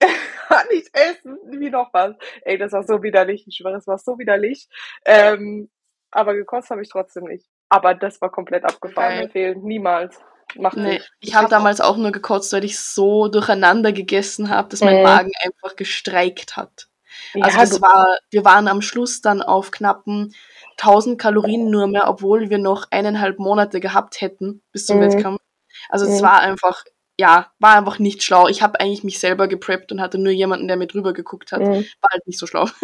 kann ich essen wie noch was. Ey, das war so widerlich. Ich schwöre, es war so widerlich. Ähm, aber gekotzt habe ich trotzdem nicht. Aber das war komplett abgefahren. Mir fehlen niemals. Macht nee, nicht. Ich habe damals auch nur gekotzt, weil ich so durcheinander gegessen habe, dass mein mhm. Magen einfach gestreikt hat. Also ja, das war, wir waren am Schluss dann auf knappen 1000 Kalorien nur mehr, obwohl wir noch eineinhalb Monate gehabt hätten bis zum mhm. Wettkampf. Also es mhm. war einfach, ja, war einfach nicht schlau. Ich habe eigentlich mich selber gepreppt und hatte nur jemanden, der mir drüber geguckt hat. Mhm. War halt nicht so schlau.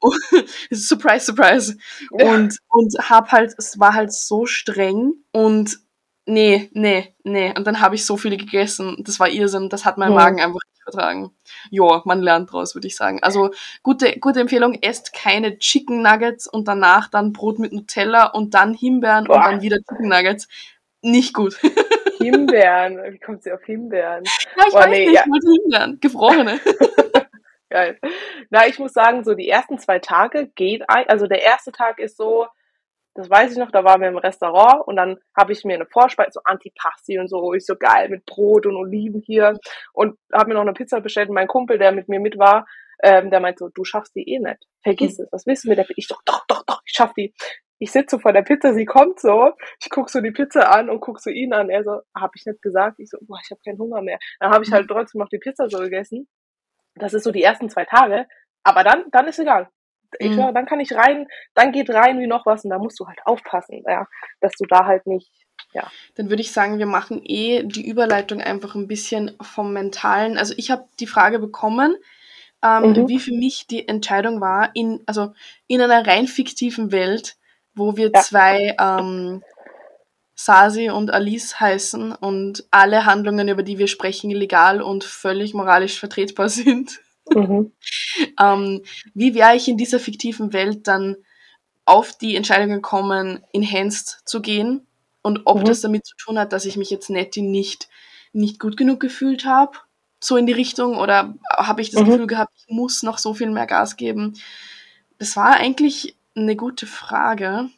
surprise, surprise. Und, und hab halt, es war halt so streng und nee, nee, nee. Und dann habe ich so viele gegessen. Das war Irrsinn. Das hat mein mhm. Magen einfach nicht vertragen. Ja, man lernt draus, würde ich sagen. Also gute, gute Empfehlung, esst keine Chicken Nuggets und danach dann Brot mit Nutella und dann Himbeeren Boah. und dann wieder Chicken Nuggets. Nicht gut. Himbeeren. Wie kommt sie auf Himbeeren? Ja, ich Boah, weiß nee, nicht, ja. ich wollte Himbeeren. Gefrorene. Geil. Na, ich muss sagen, so die ersten zwei Tage geht, also der erste Tag ist so, das weiß ich noch, da waren wir im Restaurant und dann habe ich mir eine Vorspeise, so Antipasti und so, ich so geil mit Brot und Oliven hier und habe mir noch eine Pizza bestellt und mein Kumpel, der mit mir mit war, ähm, der meint so, du schaffst die eh nicht. Vergiss hm. es, was willst du mit der Pizza? Ich doch, doch, doch, doch, ich schaff die. Ich sitze so vor der Pizza, sie kommt so, ich guck so die Pizza an und guck so ihn an. Er so, hab ich nicht gesagt. Ich so, boah, ich habe keinen Hunger mehr. Dann habe ich halt trotzdem noch die Pizza so gegessen. Das ist so die ersten zwei Tage. Aber dann, dann ist egal ich, mhm. dann kann ich rein, dann geht rein wie noch was und da musst du halt aufpassen, ja, dass du da halt nicht, ja. Dann würde ich sagen, wir machen eh die Überleitung einfach ein bisschen vom Mentalen. Also ich habe die Frage bekommen, ähm, mhm. wie für mich die Entscheidung war, in, also in einer rein fiktiven Welt, wo wir ja. zwei ähm, Sasi und Alice heißen und alle Handlungen, über die wir sprechen, legal und völlig moralisch vertretbar sind. Mhm. ähm, wie wäre ich in dieser fiktiven Welt dann auf die Entscheidung gekommen, enhanced zu gehen und ob mhm. das damit zu tun hat, dass ich mich jetzt Nettie nicht, nicht gut genug gefühlt habe, so in die Richtung, oder habe ich das mhm. Gefühl gehabt, ich muss noch so viel mehr Gas geben? Das war eigentlich eine gute Frage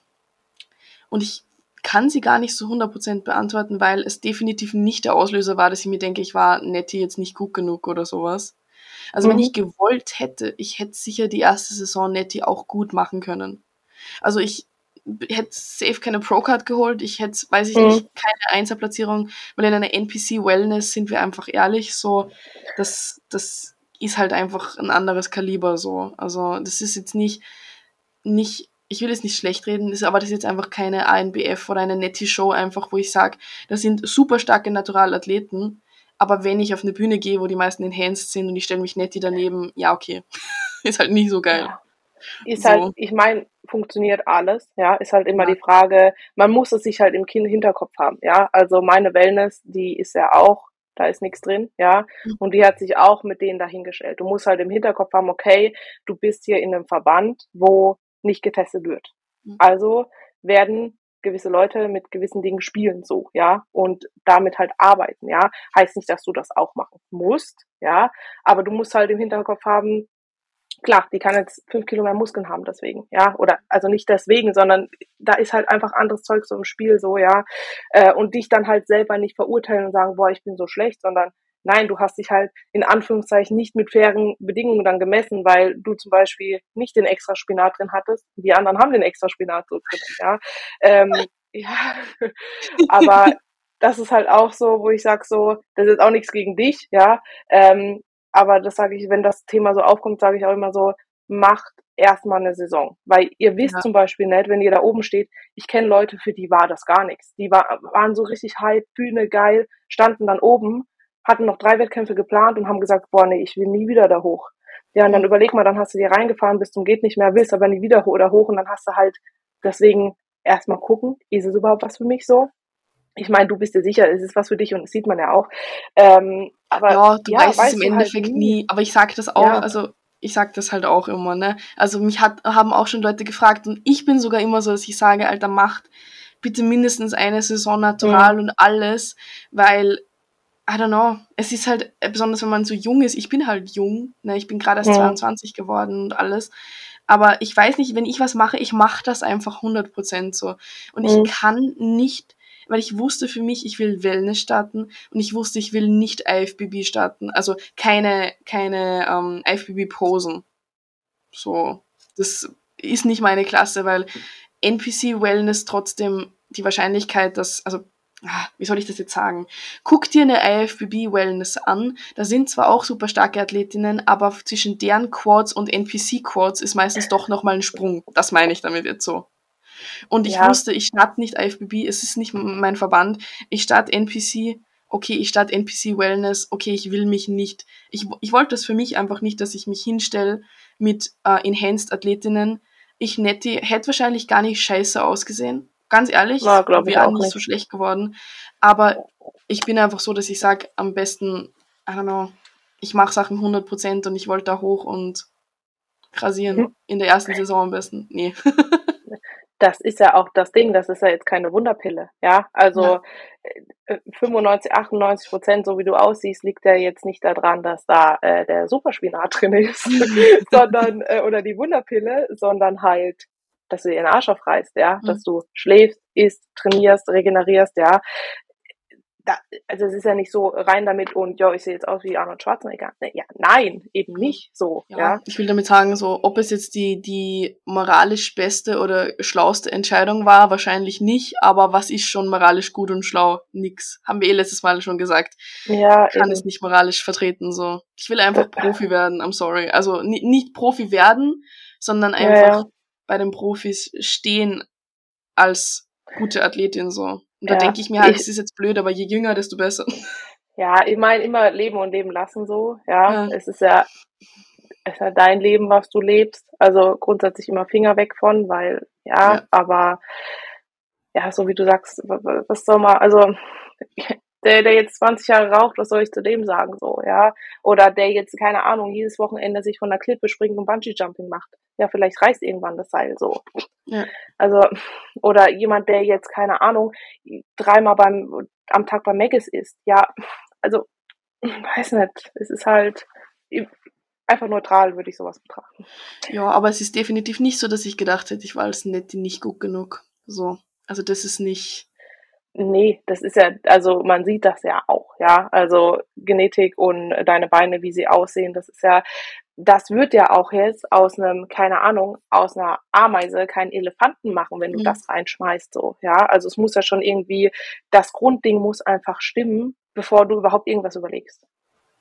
und ich kann sie gar nicht so 100% beantworten, weil es definitiv nicht der Auslöser war, dass ich mir denke, ich war Nettie jetzt nicht gut genug oder sowas. Also mhm. wenn ich gewollt hätte, ich hätte sicher die erste Saison Nettie auch gut machen können. Also ich hätte safe keine Pro-Card geholt, ich hätte, weiß ich mhm. nicht, keine Einserplatzierung, weil in einer NPC Wellness sind wir einfach ehrlich, so, das, das ist halt einfach ein anderes Kaliber so. Also das ist jetzt nicht, nicht ich will jetzt nicht schlecht reden, aber das ist jetzt einfach keine ANBF oder eine Nettie-Show, einfach wo ich sage, das sind super starke Naturalathleten, aber wenn ich auf eine Bühne gehe, wo die meisten enhanced sind und ich stelle mich netti daneben, ja, okay. ist halt nicht so geil. Ja. Ist so. halt, ich meine, funktioniert alles, ja, ist halt immer ja. die Frage, man muss es sich halt im Hinterkopf haben, ja. Also meine Wellness, die ist ja auch, da ist nichts drin, ja. Mhm. Und die hat sich auch mit denen dahingestellt. Du musst halt im Hinterkopf haben, okay, du bist hier in einem Verband, wo nicht getestet wird. Mhm. Also werden gewisse Leute mit gewissen Dingen spielen so, ja, und damit halt arbeiten, ja. Heißt nicht, dass du das auch machen musst, ja, aber du musst halt im Hinterkopf haben, klar, die kann jetzt fünf Kilo mehr Muskeln haben deswegen, ja, oder also nicht deswegen, sondern da ist halt einfach anderes Zeug so im Spiel so, ja, äh, und dich dann halt selber nicht verurteilen und sagen, boah, ich bin so schlecht, sondern nein, du hast dich halt in Anführungszeichen nicht mit fairen Bedingungen dann gemessen, weil du zum Beispiel nicht den extra Spinat drin hattest, die anderen haben den extra Spinat so drin, ja, ähm, ja, aber das ist halt auch so, wo ich sag so, das ist auch nichts gegen dich, ja, ähm, aber das sage ich, wenn das Thema so aufkommt, sage ich auch immer so, macht erstmal eine Saison. Weil ihr wisst ja. zum Beispiel nicht, wenn ihr da oben steht, ich kenne Leute, für die war das gar nichts. Die war, waren so richtig hype, Bühne, geil, standen dann oben, hatten noch drei Wettkämpfe geplant und haben gesagt, boah, nee, ich will nie wieder da hoch. Ja, und dann mhm. überleg mal, dann hast du dir reingefahren bis zum geht nicht mehr, willst aber nie wieder hoch oder hoch und dann hast du halt deswegen erstmal gucken, ist es überhaupt was für mich so? ich meine, du bist dir sicher, es ist was für dich und das sieht man ja auch. Ähm, aber ja, du ja, weißt, weißt es im Endeffekt halt nie. nie. Aber ich sage das auch, ja. also ich sage das halt auch immer, ne? Also mich hat, haben auch schon Leute gefragt und ich bin sogar immer so, dass ich sage, Alter, macht bitte mindestens eine Saison natural mhm. und alles, weil I don't know, es ist halt, besonders wenn man so jung ist, ich bin halt jung, ne? Ich bin gerade erst mhm. 22 geworden und alles. Aber ich weiß nicht, wenn ich was mache, ich mache das einfach 100% so. Und mhm. ich kann nicht weil ich wusste für mich, ich will Wellness starten und ich wusste, ich will nicht IFBB starten. Also keine, keine ähm, IFBB-Posen. So, das ist nicht meine Klasse, weil NPC Wellness trotzdem die Wahrscheinlichkeit, dass, also wie soll ich das jetzt sagen? Guck dir eine IFBB Wellness an. Da sind zwar auch super starke Athletinnen, aber zwischen deren Quads und NPC Quads ist meistens doch nochmal ein Sprung. Das meine ich damit jetzt so. Und ich ja. wusste, ich starte nicht IFBB, es ist nicht mein Verband. Ich starte NPC, okay, ich starte NPC Wellness, okay, ich will mich nicht. Ich, ich wollte das für mich einfach nicht, dass ich mich hinstelle mit äh, Enhanced Athletinnen. Ich Netti hätte wahrscheinlich gar nicht scheiße ausgesehen. Ganz ehrlich, ja, wäre auch nicht, nicht so schlecht geworden. Aber ich bin einfach so, dass ich sage, am besten, I don't know, ich mache Sachen 100% und ich wollte da hoch und rasieren. Hm. In der ersten Saison am besten. Nee. das ist ja auch das Ding, das ist ja jetzt keine Wunderpille, ja. Also ja. 95, 98 Prozent, so wie du aussiehst, liegt ja jetzt nicht daran, dass da äh, der Superspinat drin ist, sondern äh, oder die Wunderpille, sondern halt, dass du dir den Arsch aufreißt, ja, mhm. dass du schläfst, isst, trainierst, regenerierst, ja da, also es ist ja nicht so rein damit und ja, ich sehe jetzt aus wie Arnold Schwarzenegger. Ne, ja, nein, eben nicht so. Ja, ja, Ich will damit sagen, so, ob es jetzt die, die moralisch beste oder schlauste Entscheidung war, wahrscheinlich nicht, aber was ist schon moralisch gut und schlau? Nix. Haben wir eh letztes Mal schon gesagt. Ja. Ich kann eben. es nicht moralisch vertreten, so. Ich will einfach Profi werden, I'm sorry. Also nicht Profi werden, sondern einfach ja, ja. Bei den Profis stehen als gute Athletin, so. Und da ja, denke ich mir halt, es ist jetzt blöd, aber je jünger, desto besser. Ja, ich meine immer leben und leben lassen so. Ja, ja. es ist ja, es ist ja dein Leben, was du lebst. Also grundsätzlich immer Finger weg von, weil ja, ja. aber ja, so wie du sagst, was soll man, also der, der jetzt 20 Jahre raucht, was soll ich zu dem sagen, so, ja? Oder der jetzt, keine Ahnung, jedes Wochenende sich von der Klippe springt und Bungee-Jumping macht. Ja, vielleicht reißt irgendwann das Seil so. Ja. Also, oder jemand, der jetzt, keine Ahnung, dreimal beim, am Tag beim Megas ist. Ja, also, weiß nicht, es ist halt, einfach neutral würde ich sowas betrachten. Ja, aber es ist definitiv nicht so, dass ich gedacht hätte, ich war als Nettie nicht gut genug. So. Also das ist nicht, Nee, das ist ja, also man sieht das ja auch, ja. Also Genetik und deine Beine, wie sie aussehen, das ist ja, das wird ja auch jetzt aus einem, keine Ahnung, aus einer Ameise keinen Elefanten machen, wenn du mhm. das reinschmeißt, so, ja. Also es muss ja schon irgendwie, das Grundding muss einfach stimmen, bevor du überhaupt irgendwas überlegst.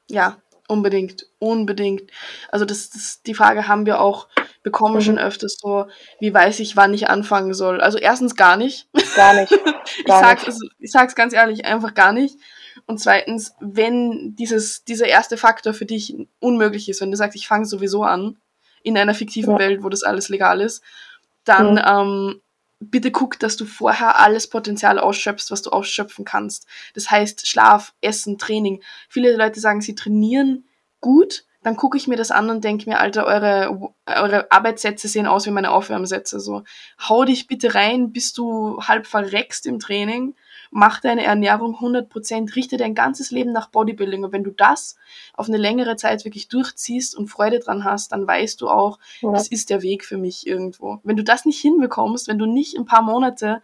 Ja, unbedingt, unbedingt. Also das, das, die Frage haben wir auch bekomme mhm. schon öfters so, wie weiß ich, wann ich anfangen soll. Also erstens gar nicht. Gar nicht. Gar ich, sag's, also, ich sag's ganz ehrlich, einfach gar nicht. Und zweitens, wenn dieses, dieser erste Faktor für dich unmöglich ist, wenn du sagst, ich fange sowieso an, in einer fiktiven ja. Welt, wo das alles legal ist, dann mhm. ähm, bitte guck, dass du vorher alles Potenzial ausschöpfst, was du ausschöpfen kannst. Das heißt Schlaf, Essen, Training. Viele Leute sagen, sie trainieren gut, dann gucke ich mir das an und denke mir, Alter, eure, eure Arbeitssätze sehen aus wie meine Aufwärmsätze. So, hau dich bitte rein, bis du halb verreckst im Training mach deine Ernährung 100%, richte dein ganzes Leben nach Bodybuilding. Und wenn du das auf eine längere Zeit wirklich durchziehst und Freude dran hast, dann weißt du auch, ja. das ist der Weg für mich irgendwo. Wenn du das nicht hinbekommst, wenn du nicht ein paar Monate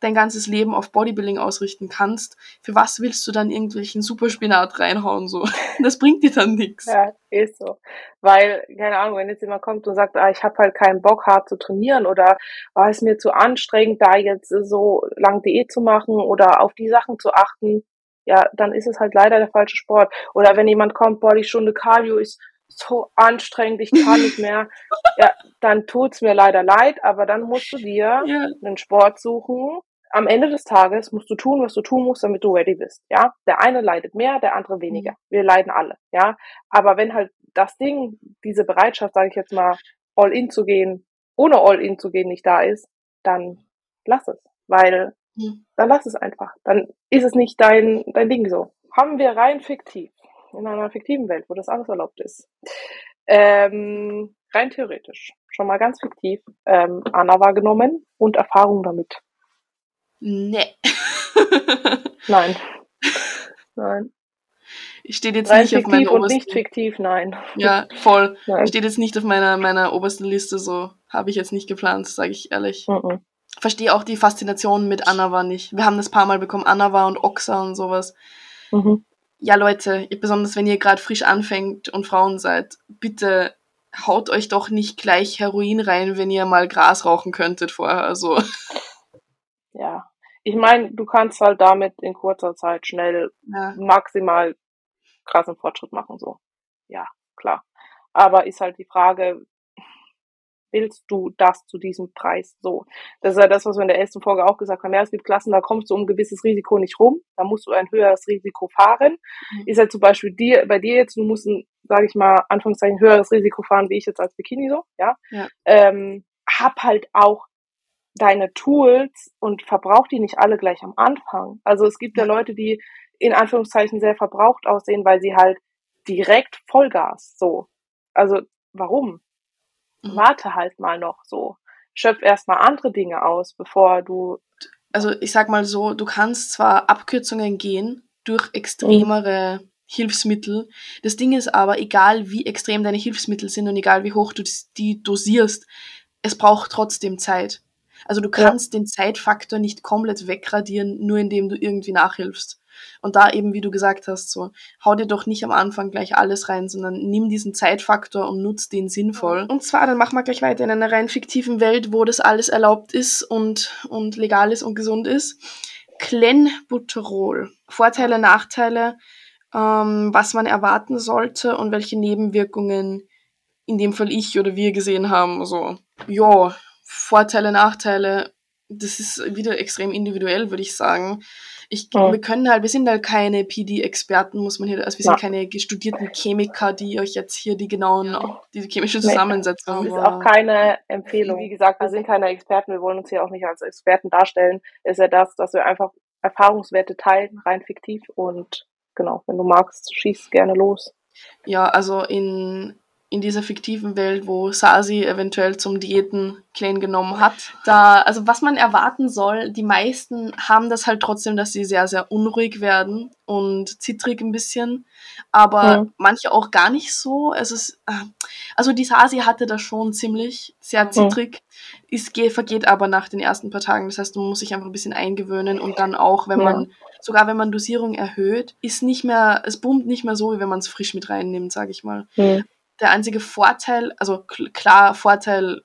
dein ganzes Leben auf Bodybuilding ausrichten kannst, für was willst du dann irgendwelchen Superspinat reinhauen? So? Das bringt dir dann nichts. Ja, ist so. Weil, keine Ahnung, wenn jetzt jemand kommt und sagt, ah, ich habe halt keinen Bock, hart zu trainieren oder ah, ist mir zu anstrengend, da jetzt so lang Diät zu machen oder auf die Sachen zu achten, ja, dann ist es halt leider der falsche Sport. Oder wenn jemand kommt, boah, die Stunde Cardio ist so anstrengend, ich kann nicht mehr, ja, dann tut's mir leider leid, aber dann musst du dir ja. einen Sport suchen. Am Ende des Tages musst du tun, was du tun musst, damit du ready bist, ja. Der eine leidet mehr, der andere weniger. Mhm. Wir leiden alle, ja. Aber wenn halt das Ding, diese Bereitschaft, sage ich jetzt mal, all in zu gehen, ohne all in zu gehen, nicht da ist, dann lass es, weil mhm. dann lass es einfach. Dann ist es nicht dein dein Ding so. Haben wir rein fiktiv in einer fiktiven Welt, wo das alles erlaubt ist. Ähm, rein theoretisch, schon mal ganz fiktiv, ähm, Anna wahrgenommen und Erfahrung damit. Nee. nein. Nein. Steht jetzt Rein nicht auf meiner obersten. nicht fiktiv, nein. Ja, voll. Nein. Steht jetzt nicht auf meiner, meiner obersten Liste, so habe ich jetzt nicht geplant, sage ich ehrlich. Mhm. Verstehe auch die Faszination mit Anna war nicht. Wir haben das paar Mal bekommen, Anna war und Oxa und sowas. Mhm ja Leute, besonders wenn ihr gerade frisch anfängt und Frauen seid, bitte haut euch doch nicht gleich Heroin rein, wenn ihr mal Gras rauchen könntet vorher. Also. Ja. Ich meine, du kannst halt damit in kurzer Zeit schnell ja. maximal krassen Fortschritt machen, so. Ja, klar. Aber ist halt die Frage, willst du das zu diesem Preis so? Das ist ja das, was wir in der ersten Folge auch gesagt haben. Ja, es gibt Klassen, da kommst du um ein gewisses Risiko nicht rum, da musst du ein höheres Risiko fahren. Mhm. Ist ja zum Beispiel dir, bei dir jetzt, du musst ein, sage ich mal, Anführungszeichen, höheres Risiko fahren, wie ich jetzt als Bikini so, ja. ja. Ähm, hab halt auch deine Tools und verbrauch die nicht alle gleich am Anfang. Also es gibt ja Leute, die in Anführungszeichen sehr verbraucht aussehen, weil sie halt direkt Vollgas so. Also warum? Mhm. warte halt mal noch so. Schöpf erstmal andere Dinge aus, bevor du. Also ich sag mal so, du kannst zwar Abkürzungen gehen durch extremere mhm. Hilfsmittel. Das Ding ist aber, egal wie extrem deine Hilfsmittel sind und egal wie hoch du die dosierst, es braucht trotzdem Zeit. Also du kannst ja. den Zeitfaktor nicht komplett wegradieren, nur indem du irgendwie nachhilfst. Und da eben, wie du gesagt hast, so, hau dir doch nicht am Anfang gleich alles rein, sondern nimm diesen Zeitfaktor und nutz den sinnvoll. Und zwar, dann machen wir gleich weiter in einer rein fiktiven Welt, wo das alles erlaubt ist und, und legal ist und gesund ist. Clenbuterol. Vorteile, Nachteile, ähm, was man erwarten sollte und welche Nebenwirkungen in dem Fall ich oder wir gesehen haben. So, ja, Vorteile, Nachteile, das ist wieder extrem individuell, würde ich sagen. Ich, ja. Wir können halt, wir sind halt keine PD-Experten, muss man hier, also wir sind keine studierten Chemiker, die euch jetzt hier die genauen, diese chemische Zusammensetzung. Das ist auch keine Empfehlung. Wie gesagt, wir sind keine Experten, wir wollen uns hier auch nicht als Experten darstellen. Ist ja das, dass wir einfach Erfahrungswerte teilen, rein fiktiv und genau, wenn du magst, schieß gerne los. Ja, also in in dieser fiktiven Welt, wo Sasi eventuell zum Diäten klein genommen hat. Da, also was man erwarten soll, die meisten haben das halt trotzdem, dass sie sehr, sehr unruhig werden und zittrig ein bisschen, aber mhm. manche auch gar nicht so. Es ist, äh, also die Sasi hatte das schon ziemlich, sehr zittrig. Mhm. Es vergeht aber nach den ersten paar Tagen. Das heißt, man muss sich einfach ein bisschen eingewöhnen und dann auch, wenn man, sogar wenn man Dosierung erhöht, ist nicht mehr, es boomt nicht mehr so, wie wenn man es frisch mit reinnimmt, sage ich mal. Mhm der einzige Vorteil, also klar, Vorteil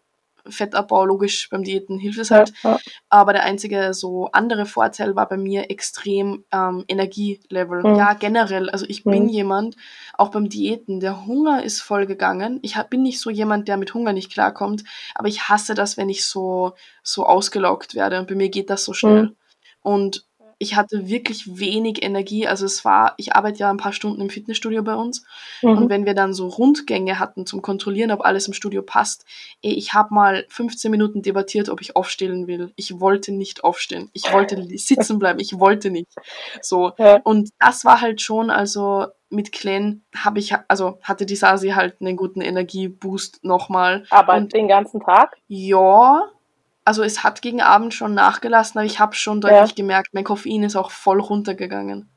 Fettabbau, logisch, beim Diäten hilft es halt. Ja, ja. Aber der einzige so andere Vorteil war bei mir extrem ähm, Energielevel. Mhm. Ja, generell. Also ich mhm. bin jemand, auch beim Diäten, der Hunger ist voll gegangen. Ich hab, bin nicht so jemand, der mit Hunger nicht klarkommt, aber ich hasse das, wenn ich so, so ausgelaugt werde. Und bei mir geht das so schnell. Mhm. Und ich hatte wirklich wenig Energie. Also es war, ich arbeite ja ein paar Stunden im Fitnessstudio bei uns. Mhm. Und wenn wir dann so Rundgänge hatten zum Kontrollieren, ob alles im Studio passt, ich habe mal 15 Minuten debattiert, ob ich aufstehen will. Ich wollte nicht aufstehen. Ich wollte sitzen bleiben. Ich wollte nicht. So. Ja. Und das war halt schon, also mit Glenn habe ich, also hatte die Sasi halt einen guten Energieboost nochmal. Aber und, den ganzen Tag? Ja, also es hat gegen Abend schon nachgelassen, aber ich habe schon deutlich ja. gemerkt, mein Koffein ist auch voll runtergegangen.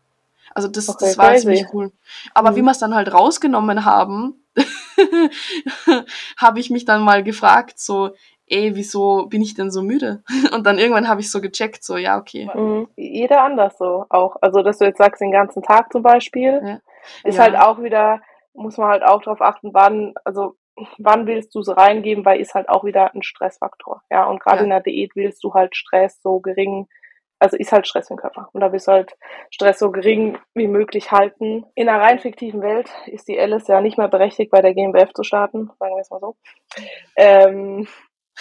Also das, okay, das war crazy. ziemlich cool. Aber mhm. wie wir es dann halt rausgenommen haben, habe ich mich dann mal gefragt, so, ey, wieso bin ich denn so müde? Und dann irgendwann habe ich so gecheckt, so, ja, okay. Mhm. Jeder anders so auch. Also, dass du jetzt sagst, den ganzen Tag zum Beispiel, ja. ist ja. halt auch wieder, muss man halt auch darauf achten, wann, also wann willst du es reingeben, weil ist halt auch wieder ein Stressfaktor. Ja, und gerade ja. in der Diät willst du halt Stress so gering, also ist halt Stress im Körper. Und da willst du halt Stress so gering wie möglich halten. In einer rein fiktiven Welt ist die Alice ja nicht mehr berechtigt, bei der GmbF zu starten, sagen wir es mal so. Ähm,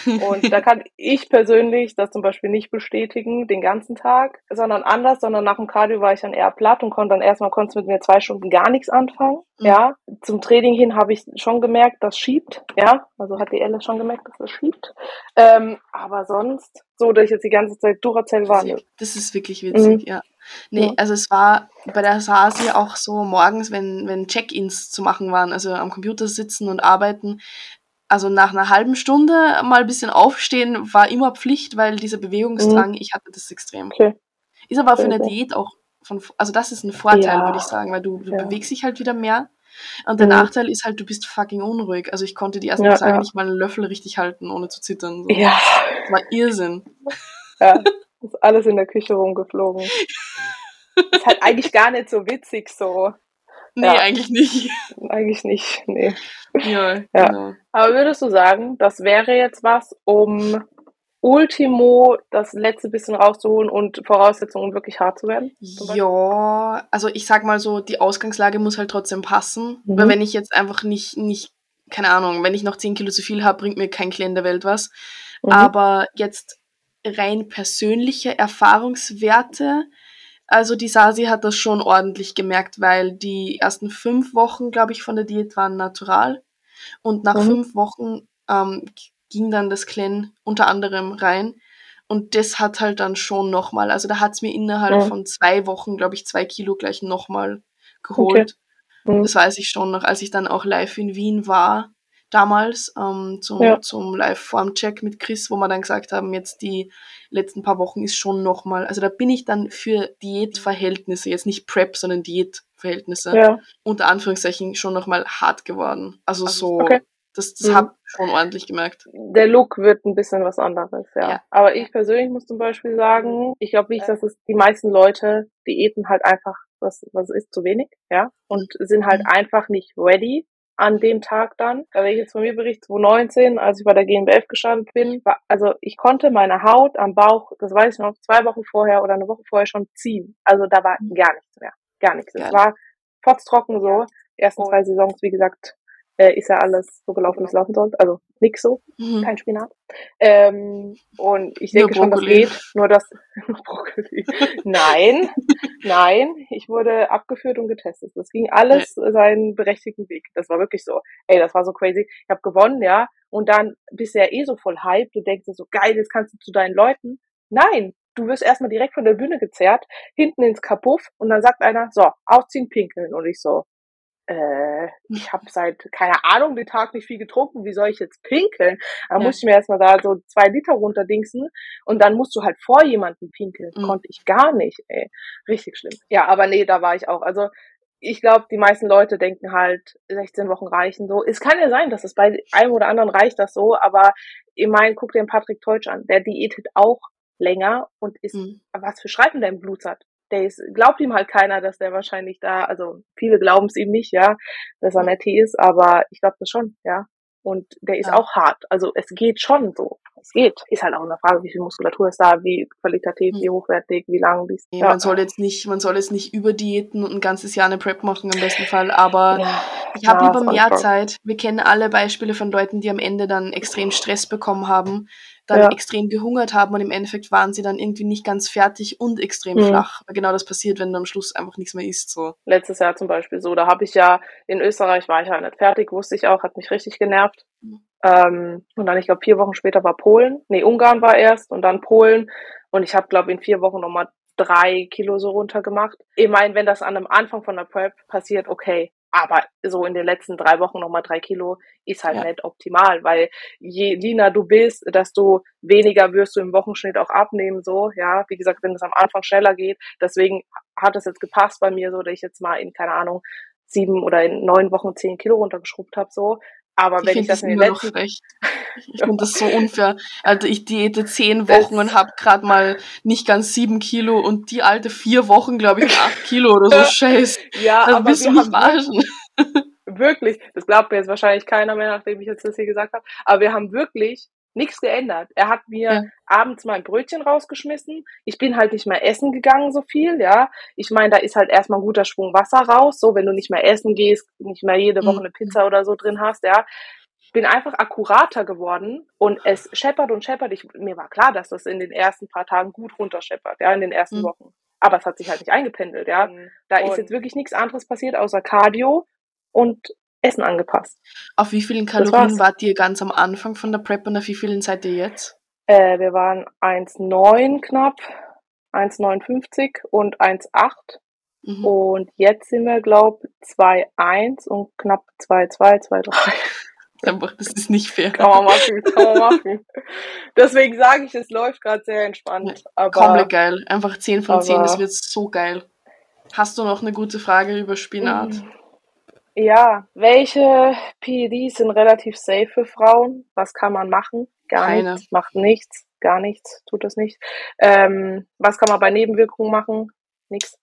und da kann ich persönlich das zum Beispiel nicht bestätigen, den ganzen Tag, sondern anders, sondern nach dem Cardio war ich dann eher platt und konnte dann erstmal konnte mit mir zwei Stunden gar nichts anfangen. Mhm. Ja, zum Training hin habe ich schon gemerkt, das schiebt. Ja, also hat die Alice schon gemerkt, dass das schiebt. Ähm, aber sonst, so, dass ich jetzt die ganze Zeit Duracell war. Das ist wirklich witzig, mhm. ja. Nee, ja. also es war bei der Sasi auch so morgens, wenn, wenn Check-ins zu machen waren, also am Computer sitzen und arbeiten, also nach einer halben Stunde mal ein bisschen aufstehen war immer Pflicht, weil dieser Bewegungsdrang, mhm. ich hatte das extrem. Okay. Ist aber für eine Diät auch von, also das ist ein Vorteil, ja. würde ich sagen, weil du, du ja. bewegst dich halt wieder mehr. Und der mhm. Nachteil ist halt, du bist fucking unruhig. Also ich konnte die ersten ja, Tage nicht mal einen Löffel richtig halten, ohne zu zittern. So. Ja. Das war Irrsinn. Ja, ist alles in der Küche rumgeflogen. ist halt eigentlich gar nicht so witzig so. Nee, ja. eigentlich nicht. Eigentlich nicht, nee. Ja, ja. Genau. Aber würdest du sagen, das wäre jetzt was, um Ultimo das letzte bisschen rauszuholen und Voraussetzungen wirklich hart zu werden? Ja, also ich sag mal so, die Ausgangslage muss halt trotzdem passen. Mhm. Weil wenn ich jetzt einfach nicht, nicht, keine Ahnung, wenn ich noch 10 Kilo zu viel habe, bringt mir kein Klein der Welt was. Mhm. Aber jetzt rein persönliche Erfahrungswerte, also die Sasi hat das schon ordentlich gemerkt, weil die ersten fünf Wochen, glaube ich, von der Diät waren natural. Und nach mhm. fünf Wochen ähm, ging dann das Clan unter anderem rein. Und das hat halt dann schon nochmal, also da hat es mir innerhalb mhm. von zwei Wochen, glaube ich, zwei Kilo gleich nochmal geholt. Okay. Mhm. Das weiß ich schon noch, als ich dann auch live in Wien war, damals ähm, zum, ja. zum Live-Form-Check mit Chris, wo wir dann gesagt haben, jetzt die letzten paar Wochen ist schon nochmal, also da bin ich dann für Diätverhältnisse, jetzt nicht Prep, sondern Diätverhältnisse, ja. unter Anführungszeichen schon nochmal hart geworden. Also, also so, okay. das, das mhm. habe ich schon ordentlich gemerkt. Der Look wird ein bisschen was anderes, ja. ja. Aber ich persönlich muss zum Beispiel sagen, ich glaube nicht, dass es die meisten Leute Diäten halt einfach was, was ist zu wenig, ja, und sind halt mhm. einfach nicht ready an dem Tag dann. Da wenn ich jetzt von mir berichte, 2019, als ich bei der GmbF gestartet bin, war, also ich konnte meine Haut am Bauch, das weiß ich noch, zwei Wochen vorher oder eine Woche vorher schon ziehen. Also da war mhm. gar nichts mehr. Gar nichts. Es war potztrocken so. Ersten zwei Saisons, wie gesagt, äh, ist ja alles so gelaufen, wie es laufen sollte. Also nix so, mhm. kein Spinat. Ähm, und ich denke schon, das geht. Nur das Brokkoli. nein, nein, ich wurde abgeführt und getestet. Das ging alles ja. seinen berechtigten Weg. Das war wirklich so. Ey, das war so crazy. Ich habe gewonnen, ja. Und dann bist du ja eh so voll Hype. Du denkst dir so, geil, jetzt kannst du zu deinen Leuten. Nein, du wirst erstmal direkt von der Bühne gezerrt, hinten ins Kapuff und dann sagt einer, so, ausziehen, pinkeln. Und ich so, äh, ich habe seit, keine Ahnung, den Tag nicht viel getrunken, wie soll ich jetzt pinkeln? Da ja. musste ich mir erstmal da so zwei Liter runterdingsen und dann musst du halt vor jemanden pinkeln. Mhm. Konnte ich gar nicht, ey. Richtig schlimm. Ja, aber nee, da war ich auch. Also ich glaube, die meisten Leute denken halt, 16 Wochen reichen so. Es kann ja sein, dass es bei einem oder anderen reicht das so, aber ich meine, guck den Patrick Teutsch an. Der diätet auch länger und ist, mhm. was für Schreiben der im Blut hat ist, glaubt ihm halt keiner, dass der wahrscheinlich da, also viele glauben es ihm nicht, ja, dass er nett ist, aber ich glaube das schon, ja. Und der ist ja. auch hart. Also es geht schon so. Es geht. Ist halt auch eine Frage, wie viel Muskulatur ist da, wie qualitativ, wie hm. hochwertig, wie lang, wie ja, Man soll jetzt nicht, man soll jetzt nicht überdiäten und ein ganzes Jahr eine Prep machen im besten Fall, aber ja. ich habe ja, lieber mehr Zeit. Wir kennen alle Beispiele von Leuten, die am Ende dann extrem Stress bekommen haben dann ja. extrem gehungert haben und im Endeffekt waren sie dann irgendwie nicht ganz fertig und extrem mhm. flach. Weil genau das passiert, wenn du am Schluss einfach nichts mehr isst. So. Letztes Jahr zum Beispiel so, da habe ich ja in Österreich war ich ja nicht fertig, wusste ich auch, hat mich richtig genervt. Mhm. Ähm, und dann, ich glaube, vier Wochen später war Polen. Nee, Ungarn war erst und dann Polen. Und ich habe, glaube in vier Wochen nochmal drei Kilo so runter gemacht. Ich meine, wenn das an einem Anfang von der Prep passiert, okay. Aber so in den letzten drei Wochen nochmal drei Kilo ist halt ja. nicht optimal, weil je leaner du bist, desto weniger wirst du im Wochenschnitt auch abnehmen, so, ja. Wie gesagt, wenn es am Anfang schneller geht. Deswegen hat es jetzt gepasst bei mir so, dass ich jetzt mal in, keine Ahnung, sieben oder in neun Wochen zehn Kilo runtergeschrubbt habe, so. Aber ich wenn ich das in den letzten... Ich finde das so unfair. Also ich diete zehn Wochen und habe gerade mal nicht ganz sieben Kilo und die alte vier Wochen, glaube ich, acht Kilo oder so. Scheiß. Ja, das aber wir haben verarschen. Wirklich, das glaubt mir jetzt wahrscheinlich keiner mehr, nachdem ich jetzt das hier gesagt habe. Aber wir haben wirklich nichts geändert. Er hat mir ja. abends mal ein Brötchen rausgeschmissen. Ich bin halt nicht mehr essen gegangen so viel, ja. Ich meine, da ist halt erstmal ein guter Schwung Wasser raus, so wenn du nicht mehr essen gehst, nicht mehr jede Woche mhm. eine Pizza oder so drin hast, ja. Bin einfach akkurater geworden und es scheppert und scheppert. Ich, mir war klar, dass das in den ersten paar Tagen gut runterscheppert, ja, in den ersten mhm. Wochen. Aber es hat sich halt nicht eingependelt, ja. Mhm. Da ist jetzt wirklich nichts anderes passiert außer Cardio und Essen angepasst. Auf wie vielen Kalorien wart ihr ganz am Anfang von der Prep und auf wie vielen seid ihr jetzt? Äh, wir waren 1,9 knapp, 1,59 und 1,8. Mhm. Und jetzt sind wir, glaube ich, 2,1 und knapp 2,2, 2,3. Einfach, das ist nicht fair. Kann man machen, kann man machen. Deswegen sage ich, es läuft gerade sehr entspannt. Aber, Komplett geil. Einfach 10 von 10, das wird so geil. Hast du noch eine gute Frage über Spinat? Mhm. Ja, welche PEDs sind relativ safe für Frauen? Was kann man machen? Gar Keine. nichts, macht nichts, gar nichts, tut das nicht. Ähm, was kann man bei Nebenwirkungen machen? Nix.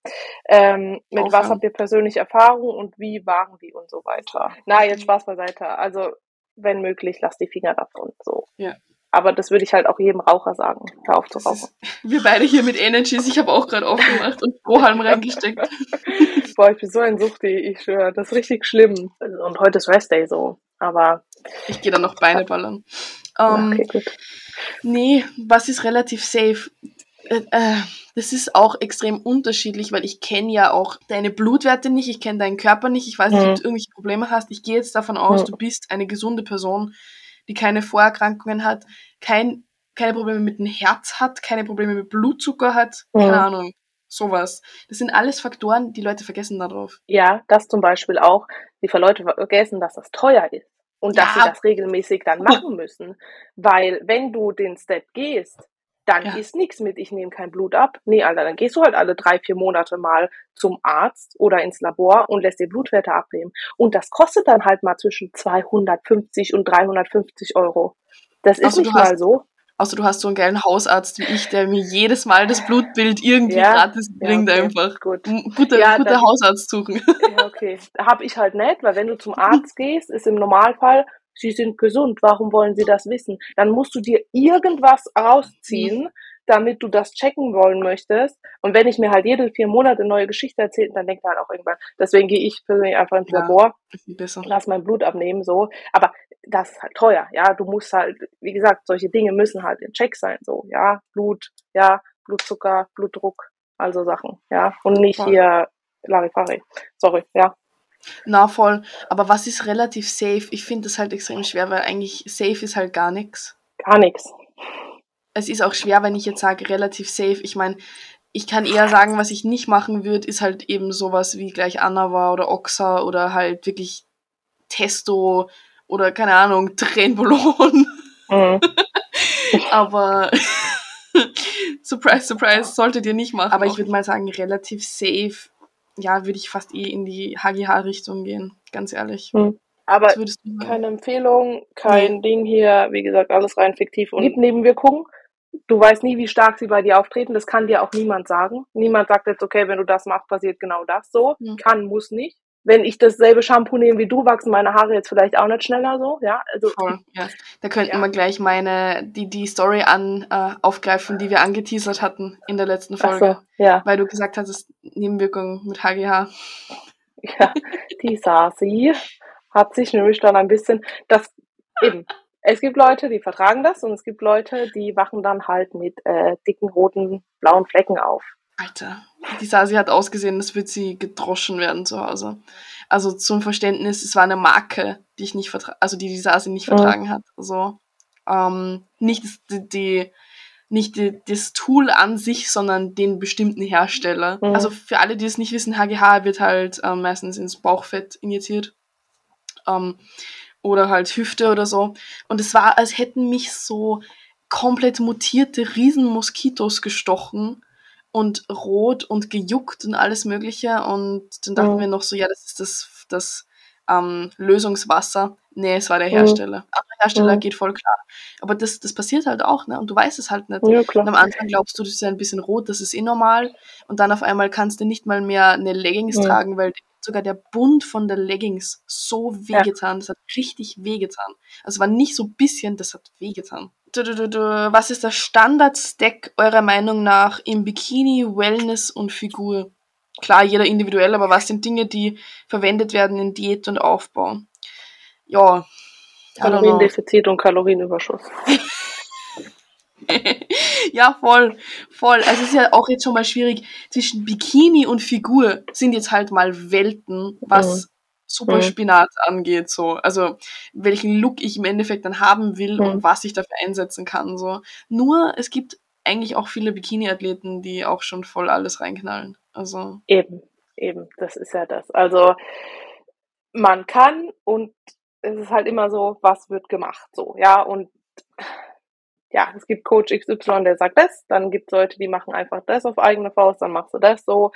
Ähm, mit Aufhören. was habt ihr persönliche Erfahrung und wie waren die und so weiter? Na, jetzt Spaß beiseite. Also, wenn möglich, lasst die Finger davon. So. Ja. Aber das würde ich halt auch jedem Raucher sagen. Hör auf zu rauchen. wir beide hier mit Energies. Ich habe auch gerade aufgemacht und Strohhalm reingesteckt. Boah, ich bin so ein Suchti, ich schwöre. Das ist richtig schlimm. Und heute ist Rest Day so. Aber. Ich gehe dann noch Beine ballern. Um, okay, gut. Nee, was ist relativ safe? Äh, äh, das ist auch extrem unterschiedlich, weil ich kenne ja auch deine Blutwerte nicht, ich kenne deinen Körper nicht, ich weiß nicht, mhm. ob du irgendwelche Probleme hast. Ich gehe jetzt davon aus, mhm. du bist eine gesunde Person die keine Vorerkrankungen hat, kein, keine Probleme mit dem Herz hat, keine Probleme mit Blutzucker hat, mhm. keine Ahnung, sowas. Das sind alles Faktoren, die Leute vergessen darauf. Ja, das zum Beispiel auch. Die Leute vergessen, dass das teuer ist und dass ja. sie das regelmäßig dann machen müssen. Weil wenn du den Step gehst, dann ja. ist nichts mit, ich nehme kein Blut ab. Nee, Alter, dann gehst du halt alle drei, vier Monate mal zum Arzt oder ins Labor und lässt dir Blutwerte abnehmen. Und das kostet dann halt mal zwischen 250 und 350 Euro. Das ist also, nicht mal so. Außer du hast so einen geilen Hausarzt wie ich, der mir jedes Mal das Blutbild irgendwie ja, gratis bringt ja, okay, einfach. Gut. Guter, ja, guter Hausarzt suchen. Ja, okay. Hab ich halt nicht, weil wenn du zum Arzt gehst, ist im Normalfall Sie sind gesund, warum wollen Sie das wissen? Dann musst du dir irgendwas rausziehen, damit du das checken wollen möchtest. Und wenn ich mir halt jede vier Monate neue Geschichte erzähle, dann denkt er halt auch irgendwann. Deswegen gehe ich persönlich einfach ins ja, Labor, lass mein Blut abnehmen, so. Aber das ist halt teuer, ja. Du musst halt, wie gesagt, solche Dinge müssen halt in Check sein, so, ja. Blut, ja, Blutzucker, Blutdruck, also Sachen, ja. Und nicht ja. hier Larifari. Sorry, ja. Na voll. Aber was ist relativ safe? Ich finde das halt extrem schwer, weil eigentlich safe ist halt gar nichts. Gar nichts. Es ist auch schwer, wenn ich jetzt sage relativ safe. Ich meine, ich kann eher sagen, was ich nicht machen würde, ist halt eben sowas wie gleich Anava oder Oxa oder halt wirklich Testo oder keine Ahnung, Trenbolon. Mhm. Aber surprise, surprise, solltet ihr nicht machen. Aber ich würde mal sagen, relativ safe ja, würde ich fast eh in die HGH-Richtung gehen, ganz ehrlich. Hm. Aber keine Empfehlung, kein nee. Ding hier, wie gesagt, alles rein fiktiv und gibt Nebenwirkungen. Du weißt nie, wie stark sie bei dir auftreten. Das kann dir auch niemand sagen. Niemand sagt jetzt, okay, wenn du das machst, passiert genau das so. Hm. Kann, muss nicht wenn ich dasselbe Shampoo nehme wie du, wachsen meine Haare jetzt vielleicht auch nicht schneller so, ja. Also, Voll, ja. Da könnten ja. wir gleich meine, die, die Story an, äh, aufgreifen, die wir angeteasert hatten in der letzten Folge. So, ja. Weil du gesagt hast, Nebenwirkungen mit HGH. Ja, die Sasi hat sich nämlich dann ein bisschen, das, eben, es gibt Leute, die vertragen das und es gibt Leute, die wachen dann halt mit äh, dicken, roten, blauen Flecken auf. Alter, die Sasi hat ausgesehen, als würde sie gedroschen werden zu Hause. Also zum Verständnis, es war eine Marke, die ich nicht vertra also die die Sasi nicht mhm. vertragen hat. Also ähm, nicht die, die nicht die, das Tool an sich, sondern den bestimmten Hersteller. Mhm. Also für alle, die es nicht wissen, HGH wird halt ähm, meistens ins Bauchfett injiziert. Ähm, oder halt Hüfte oder so. Und es war, als hätten mich so komplett mutierte Riesenmoskitos gestochen und rot und gejuckt und alles Mögliche. Und dann dachten mhm. wir noch so, ja, das ist das, das ähm, Lösungswasser. Nee, es war der. Hersteller. Mhm. Aber der Hersteller mhm. geht voll klar. Aber das, das passiert halt auch, ne? Und du weißt es halt nicht. Ja, klar. Und am Anfang glaubst du, das ist ja ein bisschen rot, das ist eh normal. Und dann auf einmal kannst du nicht mal mehr eine Leggings mhm. tragen, weil sogar der Bund von der Leggings so wehgetan. Ja. Das hat richtig wehgetan. Also es war nicht so ein bisschen, das hat wehgetan. Was ist der Standard-Stack eurer Meinung nach im Bikini, Wellness und Figur? Klar, jeder individuell, aber was sind Dinge, die verwendet werden in Diät und Aufbau? Ja. Kaloriendefizit und Kalorienüberschuss. ja, voll, voll. Also es ist ja auch jetzt schon mal schwierig. Zwischen Bikini und Figur sind jetzt halt mal Welten, was mhm. Superspinat mhm. angeht, so. Also, welchen Look ich im Endeffekt dann haben will mhm. und was ich dafür einsetzen kann, so. Nur, es gibt eigentlich auch viele Bikini-Athleten, die auch schon voll alles reinknallen. Also. Eben, eben, das ist ja das. Also, man kann und es ist halt immer so, was wird gemacht, so, ja, und ja, es gibt Coach XY, der sagt das, dann gibt es Leute, die machen einfach das auf eigene Faust, dann machst du das so.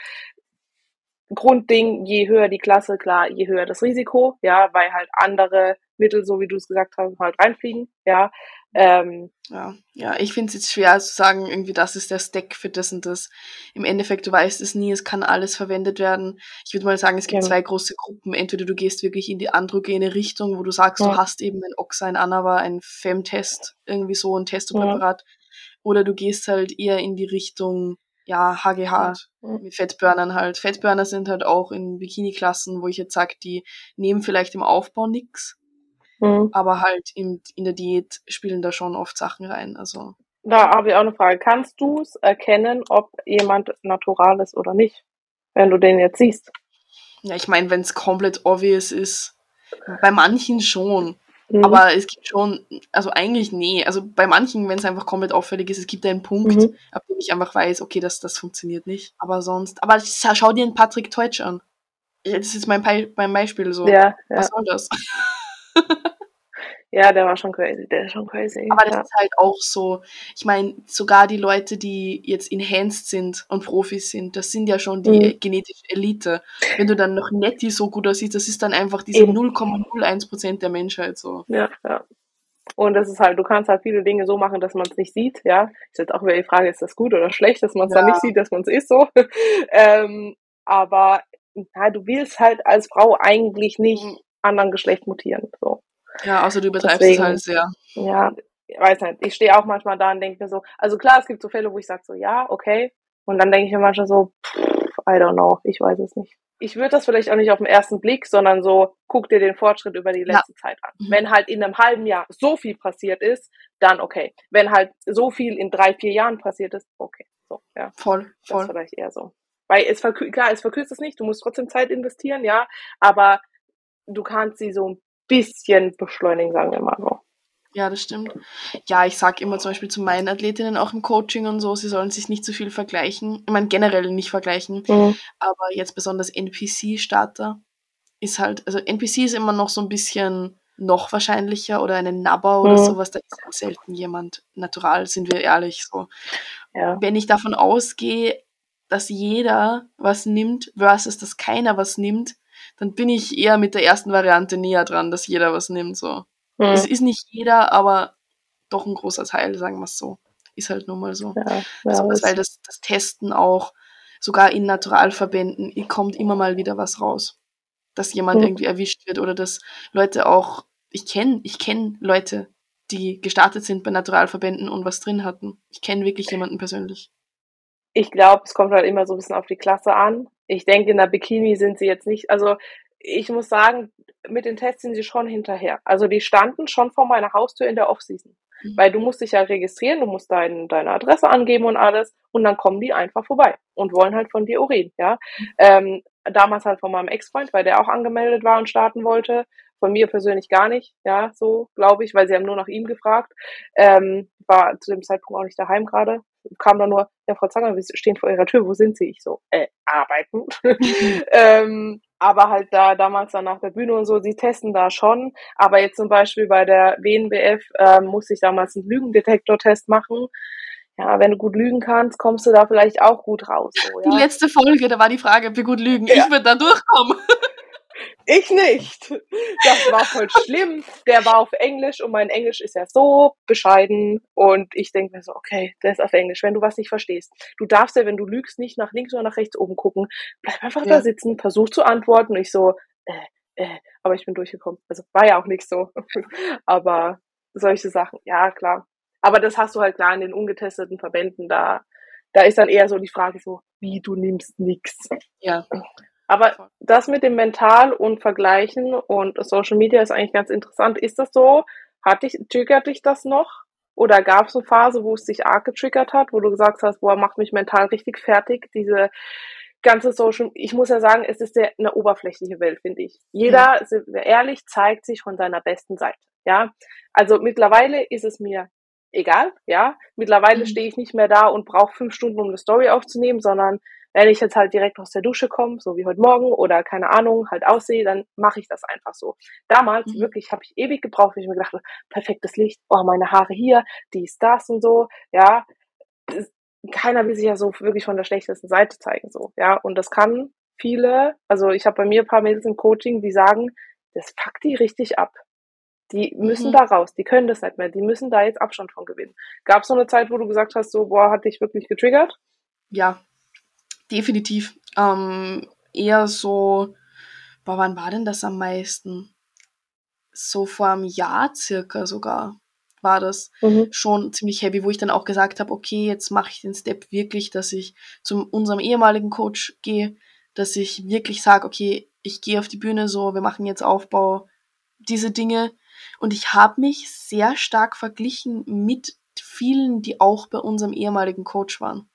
Grundding, je höher die Klasse, klar, je höher das Risiko, ja, weil halt andere Mittel, so wie du es gesagt hast, halt reinfliegen, ja. Ähm, ja, ja, ich finde es jetzt schwer zu sagen, irgendwie das ist der Stack für das und das. Im Endeffekt, du weißt es nie, es kann alles verwendet werden. Ich würde mal sagen, es gibt ja. zwei große Gruppen. Entweder du gehst wirklich in die androgene Richtung, wo du sagst, ja. du hast eben ein Oxa, ein Anava, ein Femtest, irgendwie so ein Testopräparat. Ja. Oder du gehst halt eher in die Richtung, ja, HGH, mit Fettburnern halt. Fettburner sind halt auch in Bikini-Klassen, wo ich jetzt sage, die nehmen vielleicht im Aufbau nix Mhm. Aber halt in, in der Diät spielen da schon oft Sachen rein. Also. Da habe ich auch eine Frage. Kannst du es erkennen, ob jemand natural ist oder nicht, wenn du den jetzt siehst? Ja, ich meine, wenn es komplett obvious ist, bei manchen schon. Mhm. Aber es gibt schon, also eigentlich nee. Also bei manchen, wenn es einfach komplett auffällig ist, es gibt einen Punkt, mhm. ab dem ich einfach weiß, okay, das, das funktioniert nicht. Aber sonst, aber schau dir einen Patrick Teutsch an. Das ist mein, mein Beispiel so. Ja, ja. Was soll das? ja, der war schon crazy, der ist schon crazy. Aber das ja. ist halt auch so, ich meine, sogar die Leute, die jetzt enhanced sind und Profis sind, das sind ja schon die mhm. genetische Elite. Wenn du dann noch Netty so gut aussiehst, das ist dann einfach diese 0,01% der Menschheit so. Ja, ja. Und das ist halt, du kannst halt viele Dinge so machen, dass man es nicht sieht, ja. Ist jetzt auch wieder die Frage, ist das gut oder schlecht, dass man es ja. dann nicht sieht, dass man es ist so. ähm, aber ja, du willst halt als Frau eigentlich nicht mhm anderen Geschlecht mutieren. So. Ja, außer du übertreibst Deswegen, es halt sehr. Ja, ich weiß nicht. Ich stehe auch manchmal da und denke mir so, also klar, es gibt so Fälle, wo ich sage so, ja, okay. Und dann denke ich mir manchmal so, pff, I don't know, ich weiß es nicht. Ich würde das vielleicht auch nicht auf den ersten Blick, sondern so, guck dir den Fortschritt über die letzte ja. Zeit an. Mhm. Wenn halt in einem halben Jahr so viel passiert ist, dann okay. Wenn halt so viel in drei, vier Jahren passiert ist, okay. So, ja. Voll, voll. Das ist vielleicht eher so. Weil es verkürzt, klar, es verkürzt es nicht, du musst trotzdem Zeit investieren, ja, aber du kannst sie so ein bisschen beschleunigen, sagen wir mal so. Ja, das stimmt. Ja, ich sage immer zum Beispiel zu meinen Athletinnen auch im Coaching und so, sie sollen sich nicht zu viel vergleichen. Ich meine, generell nicht vergleichen, mhm. aber jetzt besonders NPC-Starter ist halt, also NPC ist immer noch so ein bisschen noch wahrscheinlicher oder eine Nabber oder mhm. sowas, da ist halt selten jemand natural, sind wir ehrlich so. Ja. Wenn ich davon ausgehe, dass jeder was nimmt versus dass keiner was nimmt, dann bin ich eher mit der ersten Variante näher dran, dass jeder was nimmt. So. Mhm. Es ist nicht jeder, aber doch ein großer Teil, sagen wir es so. Ist halt nun mal so. Ja, ja, also, weil das, das Testen auch, sogar in Naturalverbänden, kommt immer mal wieder was raus. Dass jemand mhm. irgendwie erwischt wird oder dass Leute auch, ich kenne ich kenn Leute, die gestartet sind bei Naturalverbänden und was drin hatten. Ich kenne wirklich jemanden persönlich. Ich glaube, es kommt halt immer so ein bisschen auf die Klasse an ich denke, in der Bikini sind sie jetzt nicht, also ich muss sagen, mit den Tests sind sie schon hinterher. Also die standen schon vor meiner Haustür in der Offseason. Mhm. Weil du musst dich ja registrieren, du musst dein, deine Adresse angeben und alles und dann kommen die einfach vorbei und wollen halt von dir Urin, ja. Mhm. Ähm, damals halt von meinem Ex-Freund, weil der auch angemeldet war und starten wollte. Von mir persönlich gar nicht, ja, so glaube ich, weil sie haben nur nach ihm gefragt. Ähm, war zu dem Zeitpunkt auch nicht daheim gerade. Kam dann nur, ja, Frau Zanger, wir stehen vor Ihrer Tür, wo sind Sie? Ich so, äh, arbeiten. ähm, aber halt da damals dann nach der Bühne und so, sie testen da schon. Aber jetzt zum Beispiel bei der WNBF äh, musste ich damals einen Lügendetektor-Test machen. Ja, wenn du gut lügen kannst, kommst du da vielleicht auch gut raus. So, ja? Die letzte Folge, da war die Frage, ob wir gut lügen. Ja. Ich würde da durchkommen. Ich nicht. Das war voll schlimm. Der war auf Englisch und mein Englisch ist ja so bescheiden. Und ich denke mir so, okay, der ist auf Englisch, wenn du was nicht verstehst. Du darfst ja, wenn du lügst, nicht nach links oder nach rechts oben gucken. Bleib einfach ja. da sitzen, versuch zu antworten. Und ich so, äh, äh, aber ich bin durchgekommen. Also war ja auch nicht so. aber solche Sachen, ja, klar. Aber das hast du halt klar in den ungetesteten Verbänden da. Da ist dann eher so die Frage so, wie du nimmst nix. Ja. Aber das mit dem Mental und Vergleichen und Social Media ist eigentlich ganz interessant. Ist das so? Hat dich, triggert dich das noch? Oder gab es eine Phase, wo es dich arg getriggert hat, wo du gesagt hast, boah, macht mich mental richtig fertig, diese ganze Social, ich muss ja sagen, es ist eine oberflächliche Welt, finde ich. Jeder, ja. sind wir ehrlich, zeigt sich von seiner besten Seite. Ja, also mittlerweile ist es mir egal. Ja, mittlerweile mhm. stehe ich nicht mehr da und brauche fünf Stunden, um eine Story aufzunehmen, sondern wenn ich jetzt halt direkt aus der Dusche komme, so wie heute Morgen oder keine Ahnung, halt aussehe, dann mache ich das einfach so. Damals mhm. wirklich habe ich ewig gebraucht, weil ich mir gedacht perfektes Licht, oh, meine Haare hier, dies, das und so, ja. Keiner will sich ja so wirklich von der schlechtesten Seite zeigen, so, ja. Und das kann viele, also ich habe bei mir ein paar Mädels im Coaching, die sagen, das packt die richtig ab. Die müssen mhm. da raus, die können das nicht mehr, die müssen da jetzt Abstand von gewinnen. Gab es so eine Zeit, wo du gesagt hast, so, boah, hat dich wirklich getriggert? Ja, definitiv. Ähm, eher so, boah, wann war denn das am meisten? So vor einem Jahr circa sogar war das mhm. schon ziemlich heavy, wo ich dann auch gesagt habe, okay, jetzt mache ich den Step wirklich, dass ich zu unserem ehemaligen Coach gehe, dass ich wirklich sage, okay, ich gehe auf die Bühne so, wir machen jetzt Aufbau, diese Dinge. Und ich habe mich sehr stark verglichen mit vielen, die auch bei unserem ehemaligen Coach waren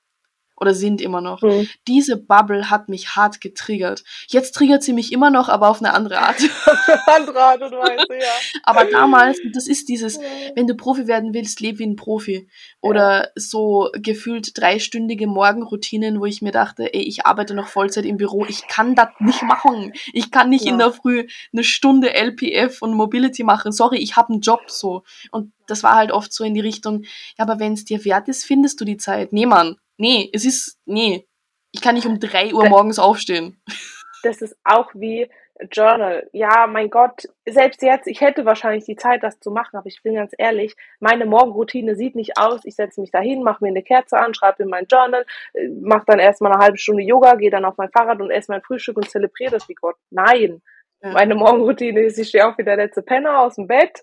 oder sind immer noch. Mhm. Diese Bubble hat mich hart getriggert. Jetzt triggert sie mich immer noch, aber auf eine andere Art. andere Art und Weise, ja. aber damals, das ist dieses, wenn du Profi werden willst, leb wie ein Profi. Oder ja. so gefühlt dreistündige Morgenroutinen, wo ich mir dachte, ey, ich arbeite noch Vollzeit im Büro, ich kann das nicht machen. Ich kann nicht ja. in der Früh eine Stunde LPF und Mobility machen. Sorry, ich habe einen Job so. Und das war halt oft so in die Richtung, ja, aber wenn es dir wert ist, findest du die Zeit. Nee, Mann, nee, es ist, nee, ich kann nicht um drei Uhr morgens aufstehen. Das ist auch wie Journal. Ja, mein Gott, selbst jetzt, ich hätte wahrscheinlich die Zeit, das zu machen, aber ich bin ganz ehrlich, meine Morgenroutine sieht nicht aus. Ich setze mich dahin, mache mir eine Kerze an, schreibe in mein Journal, äh, mache dann erstmal eine halbe Stunde Yoga, gehe dann auf mein Fahrrad und esse mein Frühstück und zelebriere das wie Gott. Nein. Ja. Meine Morgenroutine ist, ich stehe auf wie der letzte Penner aus dem Bett,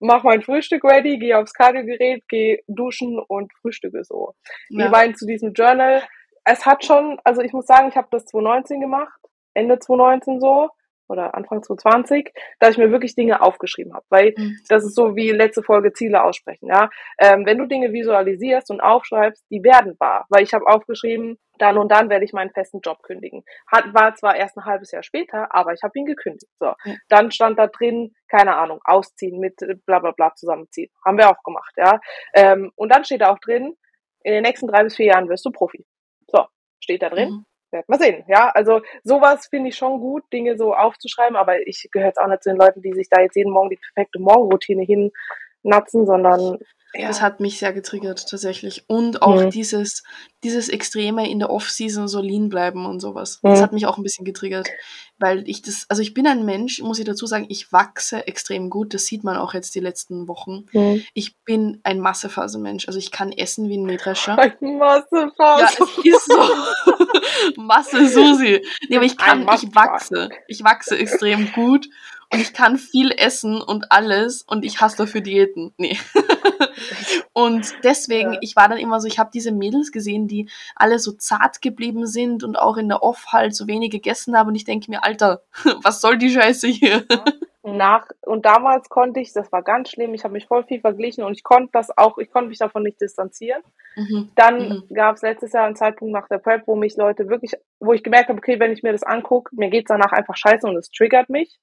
mache mein Frühstück ready, gehe aufs Kardiogerät, gehe duschen und frühstücke so. Ja. Ich meine, zu diesem Journal, es hat schon, also ich muss sagen, ich habe das 2019 gemacht, Ende 2019 so oder Anfang 2020, dass ich mir wirklich Dinge aufgeschrieben habe. Weil mhm. das ist so wie letzte Folge Ziele aussprechen. Ja? Ähm, wenn du Dinge visualisierst und aufschreibst, die werden wahr. Weil ich habe aufgeschrieben, dann und dann werde ich meinen festen Job kündigen. Hat, war zwar erst ein halbes Jahr später, aber ich habe ihn gekündigt. So. Mhm. Dann stand da drin, keine Ahnung, ausziehen mit bla bla bla zusammenziehen. Haben wir auch gemacht, ja. Ähm, und dann steht da auch drin, in den nächsten drei bis vier Jahren wirst du Profi. So, steht da drin. Mhm werden wir sehen. Ja, also sowas finde ich schon gut, Dinge so aufzuschreiben, aber ich gehöre jetzt auch nicht zu den Leuten, die sich da jetzt jeden Morgen die perfekte Morgenroutine hinnatzen, sondern ja. Das hat mich sehr getriggert, tatsächlich. Und auch mhm. dieses, dieses Extreme in der Off-Season so lean bleiben und sowas. Mhm. Das hat mich auch ein bisschen getriggert. Weil ich das, also ich bin ein Mensch, muss ich dazu sagen, ich wachse extrem gut. Das sieht man auch jetzt die letzten Wochen. Mhm. Ich bin ein Massephasenmensch. Also ich kann essen wie ein Mähdrescher. Ein Massephase. Ja, es ist so. Masse Susi. Nee, aber ich kann, ich wachse. Ich wachse extrem gut. Und ich kann viel essen und alles und ich hasse dafür Diäten. Nee. und deswegen, ja. ich war dann immer so, ich habe diese Mädels gesehen, die alle so zart geblieben sind und auch in der Off halt so wenig gegessen haben und ich denke mir, Alter, was soll die Scheiße hier? Nach, und damals konnte ich, das war ganz schlimm, ich habe mich voll viel verglichen und ich konnte das auch, ich konnte mich davon nicht distanzieren. Mhm. Dann mhm. gab es letztes Jahr einen Zeitpunkt nach der Prep, wo mich Leute wirklich, wo ich gemerkt habe, okay, wenn ich mir das angucke, mir geht's danach einfach scheiße und es triggert mich.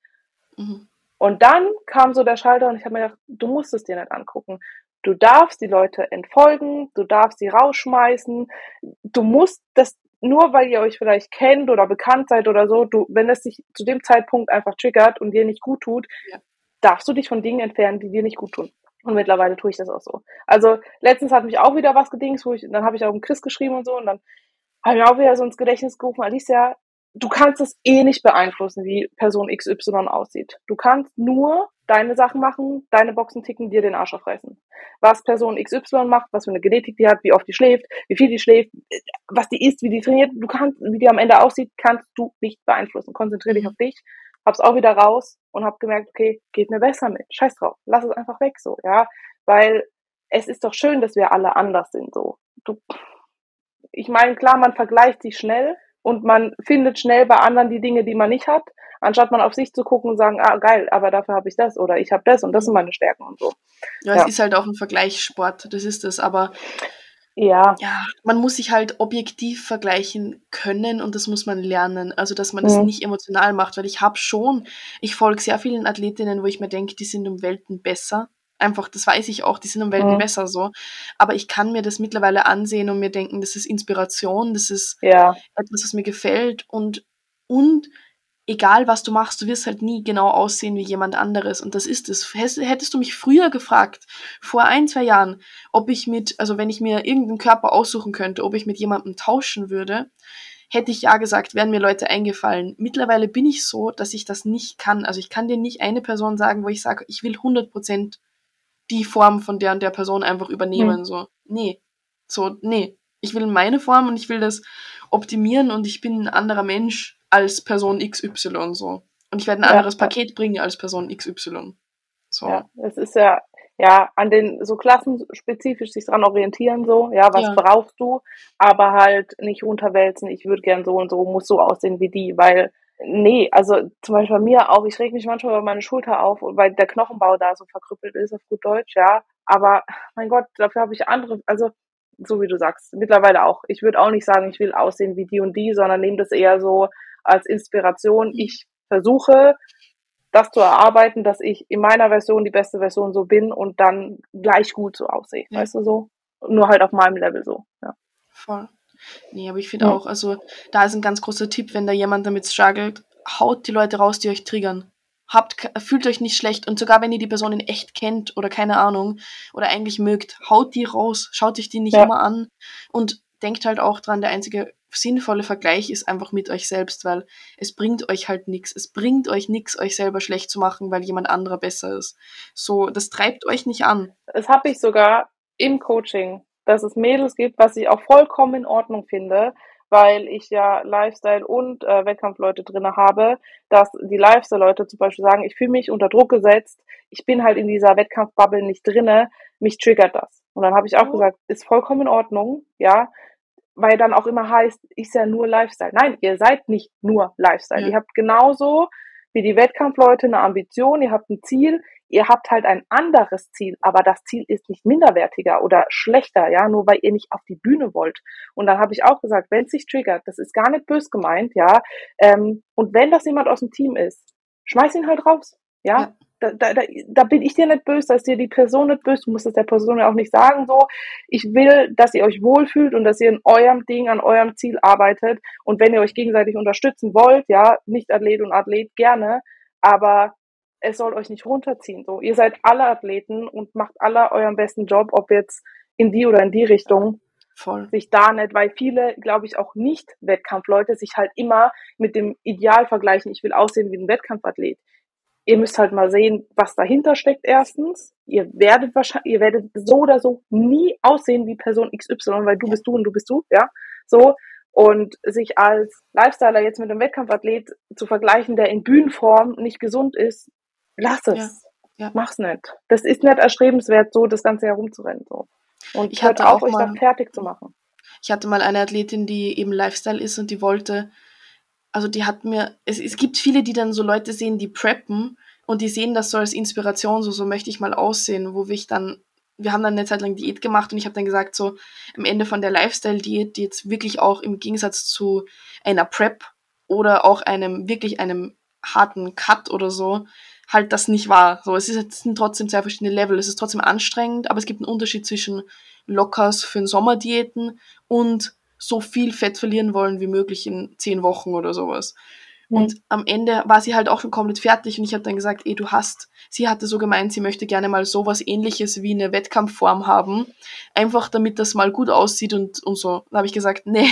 Mhm. Und dann kam so der Schalter und ich habe mir gedacht, du musst es dir nicht angucken. Du darfst die Leute entfolgen, du darfst sie rausschmeißen, du musst das nur weil ihr euch vielleicht kennt oder bekannt seid oder so, du, wenn es sich zu dem Zeitpunkt einfach triggert und dir nicht gut tut, ja. darfst du dich von Dingen entfernen, die dir nicht gut tun. Und mittlerweile tue ich das auch so. Also letztens hat mich auch wieder was gedings, wo ich, dann habe ich auch einen Chris geschrieben und so und dann habe ich auch wieder so ins Gedächtnis gerufen, Alicia, du kannst es eh nicht beeinflussen, wie Person XY aussieht. Du kannst nur deine Sachen machen, deine Boxen ticken, dir den Arsch aufreißen. Was Person XY macht, was für eine Genetik die hat, wie oft die schläft, wie viel die schläft, was die isst, wie die trainiert, du kannst, wie die am Ende aussieht, kannst du nicht beeinflussen. Konzentriere dich auf dich. Hab's auch wieder raus und hab gemerkt, okay, geht mir besser mit. Scheiß drauf. Lass es einfach weg so, ja. Weil es ist doch schön, dass wir alle anders sind so. Du, ich meine, klar, man vergleicht sich schnell, und man findet schnell bei anderen die Dinge, die man nicht hat, anstatt man auf sich zu gucken und sagen, ah geil, aber dafür habe ich das oder ich habe das und das sind meine Stärken und so. Ja, ja, es ist halt auch ein Vergleichssport, das ist es, aber ja. ja, man muss sich halt objektiv vergleichen können und das muss man lernen, also dass man das mhm. nicht emotional macht, weil ich habe schon, ich folge sehr vielen Athletinnen, wo ich mir denke, die sind um Welten besser Einfach, das weiß ich auch, die sind um Welten mhm. besser so. Aber ich kann mir das mittlerweile ansehen und mir denken, das ist Inspiration, das ist ja. etwas, was mir gefällt und, und egal was du machst, du wirst halt nie genau aussehen wie jemand anderes. Und das ist es. Hättest du mich früher gefragt, vor ein, zwei Jahren, ob ich mit, also wenn ich mir irgendeinen Körper aussuchen könnte, ob ich mit jemandem tauschen würde, hätte ich ja gesagt, wären mir Leute eingefallen. Mittlerweile bin ich so, dass ich das nicht kann. Also ich kann dir nicht eine Person sagen, wo ich sage, ich will 100 Prozent die Form von der und der Person einfach übernehmen. Mhm. So, nee. So, nee. Ich will meine Form und ich will das optimieren und ich bin ein anderer Mensch als Person XY so. Und ich werde ein anderes ja. Paket bringen als Person XY. So. Ja, es ist ja, ja, an den so klassenspezifisch sich dran orientieren, so, ja, was ja. brauchst du, aber halt nicht unterwälzen, ich würde gern so und so, muss so aussehen wie die, weil Nee, also zum Beispiel bei mir auch, ich reg mich manchmal über meine Schulter auf, weil der Knochenbau da so verkrüppelt ist, auf gut Deutsch, ja. Aber mein Gott, dafür habe ich andere, also so wie du sagst, mittlerweile auch. Ich würde auch nicht sagen, ich will aussehen wie die und die, sondern nehme das eher so als Inspiration. Ich versuche, das zu erarbeiten, dass ich in meiner Version die beste Version so bin und dann gleich gut so aussehe, ja. weißt du so? Nur halt auf meinem Level so, ja. Voll. Nee, aber ich finde ja. auch, also da ist ein ganz großer Tipp, wenn da jemand damit struggelt, haut die Leute raus, die euch triggern. Habt, fühlt euch nicht schlecht und sogar wenn ihr die Person in echt kennt oder keine Ahnung oder eigentlich mögt, haut die raus, schaut euch die nicht ja. immer an und denkt halt auch dran, der einzige sinnvolle Vergleich ist einfach mit euch selbst, weil es bringt euch halt nichts. Es bringt euch nichts, euch selber schlecht zu machen, weil jemand anderer besser ist. So, das treibt euch nicht an. Das habe ich sogar im Coaching dass es Mädels gibt, was ich auch vollkommen in Ordnung finde, weil ich ja Lifestyle und äh, Wettkampfleute drinne habe, dass die Lifestyle-Leute zum Beispiel sagen, ich fühle mich unter Druck gesetzt, ich bin halt in dieser Wettkampfbubble nicht drinne, mich triggert das. Und dann habe ich auch mhm. gesagt, ist vollkommen in Ordnung, ja, weil dann auch immer heißt, ist ja nur Lifestyle. Nein, ihr seid nicht nur Lifestyle. Ja. Ihr habt genauso wie die Wettkampfleute eine Ambition, ihr habt ein Ziel, ihr habt halt ein anderes Ziel, aber das Ziel ist nicht minderwertiger oder schlechter, ja, nur weil ihr nicht auf die Bühne wollt. Und dann habe ich auch gesagt, wenn es sich triggert, das ist gar nicht bös gemeint, ja, ähm, und wenn das jemand aus dem Team ist, schmeiß ihn halt raus, ja. ja. Da, da, da, da bin ich dir nicht böse, da ist dir die Person nicht böse, du musst es der Person ja auch nicht sagen so. Ich will, dass ihr euch wohlfühlt und dass ihr in eurem Ding, an eurem Ziel arbeitet. Und wenn ihr euch gegenseitig unterstützen wollt, ja, nicht Athlet und Athlet, gerne, aber es soll euch nicht runterziehen. So, ihr seid alle Athleten und macht alle euren besten Job, ob jetzt in die oder in die Richtung. Voll. Sich da nicht, weil viele, glaube ich, auch nicht Wettkampfleute sich halt immer mit dem Ideal vergleichen. Ich will aussehen wie ein Wettkampfathlet. Ihr müsst halt mal sehen, was dahinter steckt. Erstens, ihr werdet wahrscheinlich, ihr werdet so oder so nie aussehen wie Person XY, weil du bist du und du bist du, ja. So und sich als Lifestyler jetzt mit einem Wettkampfathlet zu vergleichen, der in Bühnenform nicht gesund ist, lass es. Ja, ja. Mach's nicht. Das ist nicht erstrebenswert, so das Ganze herumzurennen. So. Und ich hatte auch, euch mal, dann fertig zu machen. Ich hatte mal eine Athletin, die eben Lifestyle ist und die wollte, also die hat mir, es, es gibt viele, die dann so Leute sehen, die preppen und die sehen das so als Inspiration, so, so möchte ich mal aussehen, wo ich dann, wir haben dann eine Zeit lang Diät gemacht und ich habe dann gesagt, so am Ende von der Lifestyle-Diät, die jetzt wirklich auch im Gegensatz zu einer Prep oder auch einem, wirklich einem harten Cut oder so, halt das nicht war. So, es, ist, es sind trotzdem zwei verschiedene Level. Es ist trotzdem anstrengend, aber es gibt einen Unterschied zwischen Lockers für den Sommerdiäten und so viel Fett verlieren wollen wie möglich in zehn Wochen oder sowas. Und mhm. am Ende war sie halt auch schon komplett fertig und ich habe dann gesagt, eh, du hast. Sie hatte so gemeint, sie möchte gerne mal sowas ähnliches wie eine Wettkampfform haben. Einfach damit das mal gut aussieht und, und so. Da habe ich gesagt, nee,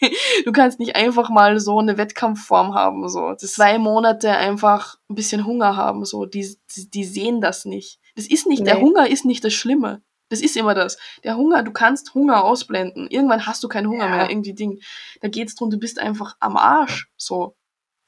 du kannst nicht einfach mal so eine Wettkampfform haben. So. Zwei Monate einfach ein bisschen Hunger haben. So. Die, die, die sehen das nicht. Das ist nicht, nee. der Hunger ist nicht das Schlimme. Das ist immer das. Der Hunger, du kannst Hunger ausblenden. Irgendwann hast du keinen Hunger ja. mehr, irgendwie Ding. Da geht's drum, du bist einfach am Arsch. So.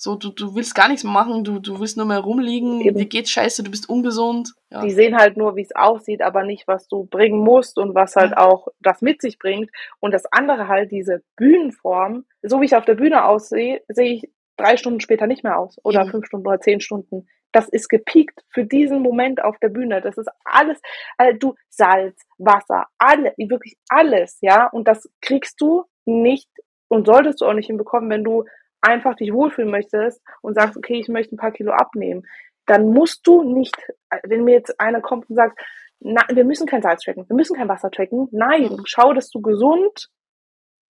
So, du, du willst gar nichts mehr machen, du, du willst nur mehr rumliegen, Eben. dir geht's scheiße, du bist ungesund. Ja. Die sehen halt nur, wie es aussieht, aber nicht, was du bringen musst und was halt ja. auch das mit sich bringt. Und das andere halt, diese Bühnenform, so wie ich auf der Bühne aussehe, sehe ich drei Stunden später nicht mehr aus. Oder Eben. fünf Stunden oder zehn Stunden. Das ist gepiekt für diesen Moment auf der Bühne. Das ist alles, also du, Salz, Wasser, alle, wirklich alles, ja. Und das kriegst du nicht und solltest du auch nicht hinbekommen, wenn du einfach dich wohlfühlen möchtest und sagst, okay, ich möchte ein paar Kilo abnehmen, dann musst du nicht, wenn mir jetzt einer kommt und sagt, na, wir müssen kein Salz tracken, wir müssen kein Wasser tracken. Nein, mhm. schau, dass du gesund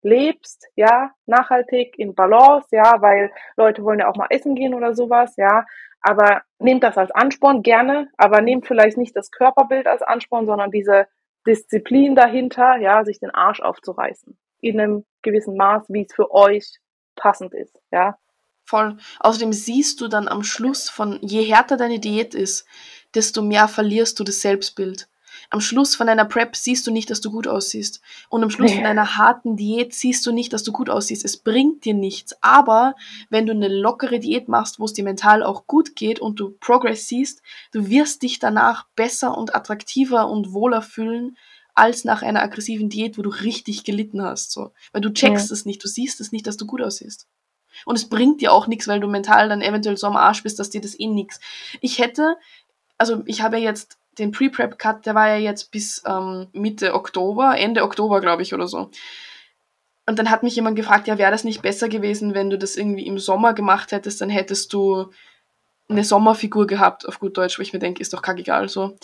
lebst, ja, nachhaltig, in Balance, ja, weil Leute wollen ja auch mal essen gehen oder sowas, ja. Aber nehmt das als Ansporn gerne, aber nehmt vielleicht nicht das Körperbild als Ansporn, sondern diese Disziplin dahinter, ja, sich den Arsch aufzureißen. In einem gewissen Maß, wie es für euch passend ist, ja. Voll. Außerdem siehst du dann am Schluss von, je härter deine Diät ist, desto mehr verlierst du das Selbstbild. Am Schluss von einer Prep siehst du nicht, dass du gut aussiehst. Und am Schluss nee. von einer harten Diät siehst du nicht, dass du gut aussiehst. Es bringt dir nichts. Aber wenn du eine lockere Diät machst, wo es dir mental auch gut geht und du Progress siehst, du wirst dich danach besser und attraktiver und wohler fühlen, als nach einer aggressiven Diät, wo du richtig gelitten hast. So. Weil du checkst ja. es nicht, du siehst es nicht, dass du gut aussiehst. Und es bringt dir auch nichts, weil du mental dann eventuell so am Arsch bist, dass dir das eh nichts. Ich hätte, also ich habe ja jetzt den Pre-Prep-Cut, der war ja jetzt bis ähm, Mitte Oktober, Ende Oktober, glaube ich, oder so. Und dann hat mich jemand gefragt, ja, wäre das nicht besser gewesen, wenn du das irgendwie im Sommer gemacht hättest, dann hättest du eine Sommerfigur gehabt, auf gut Deutsch, wo ich mir denke, ist doch kackegal so.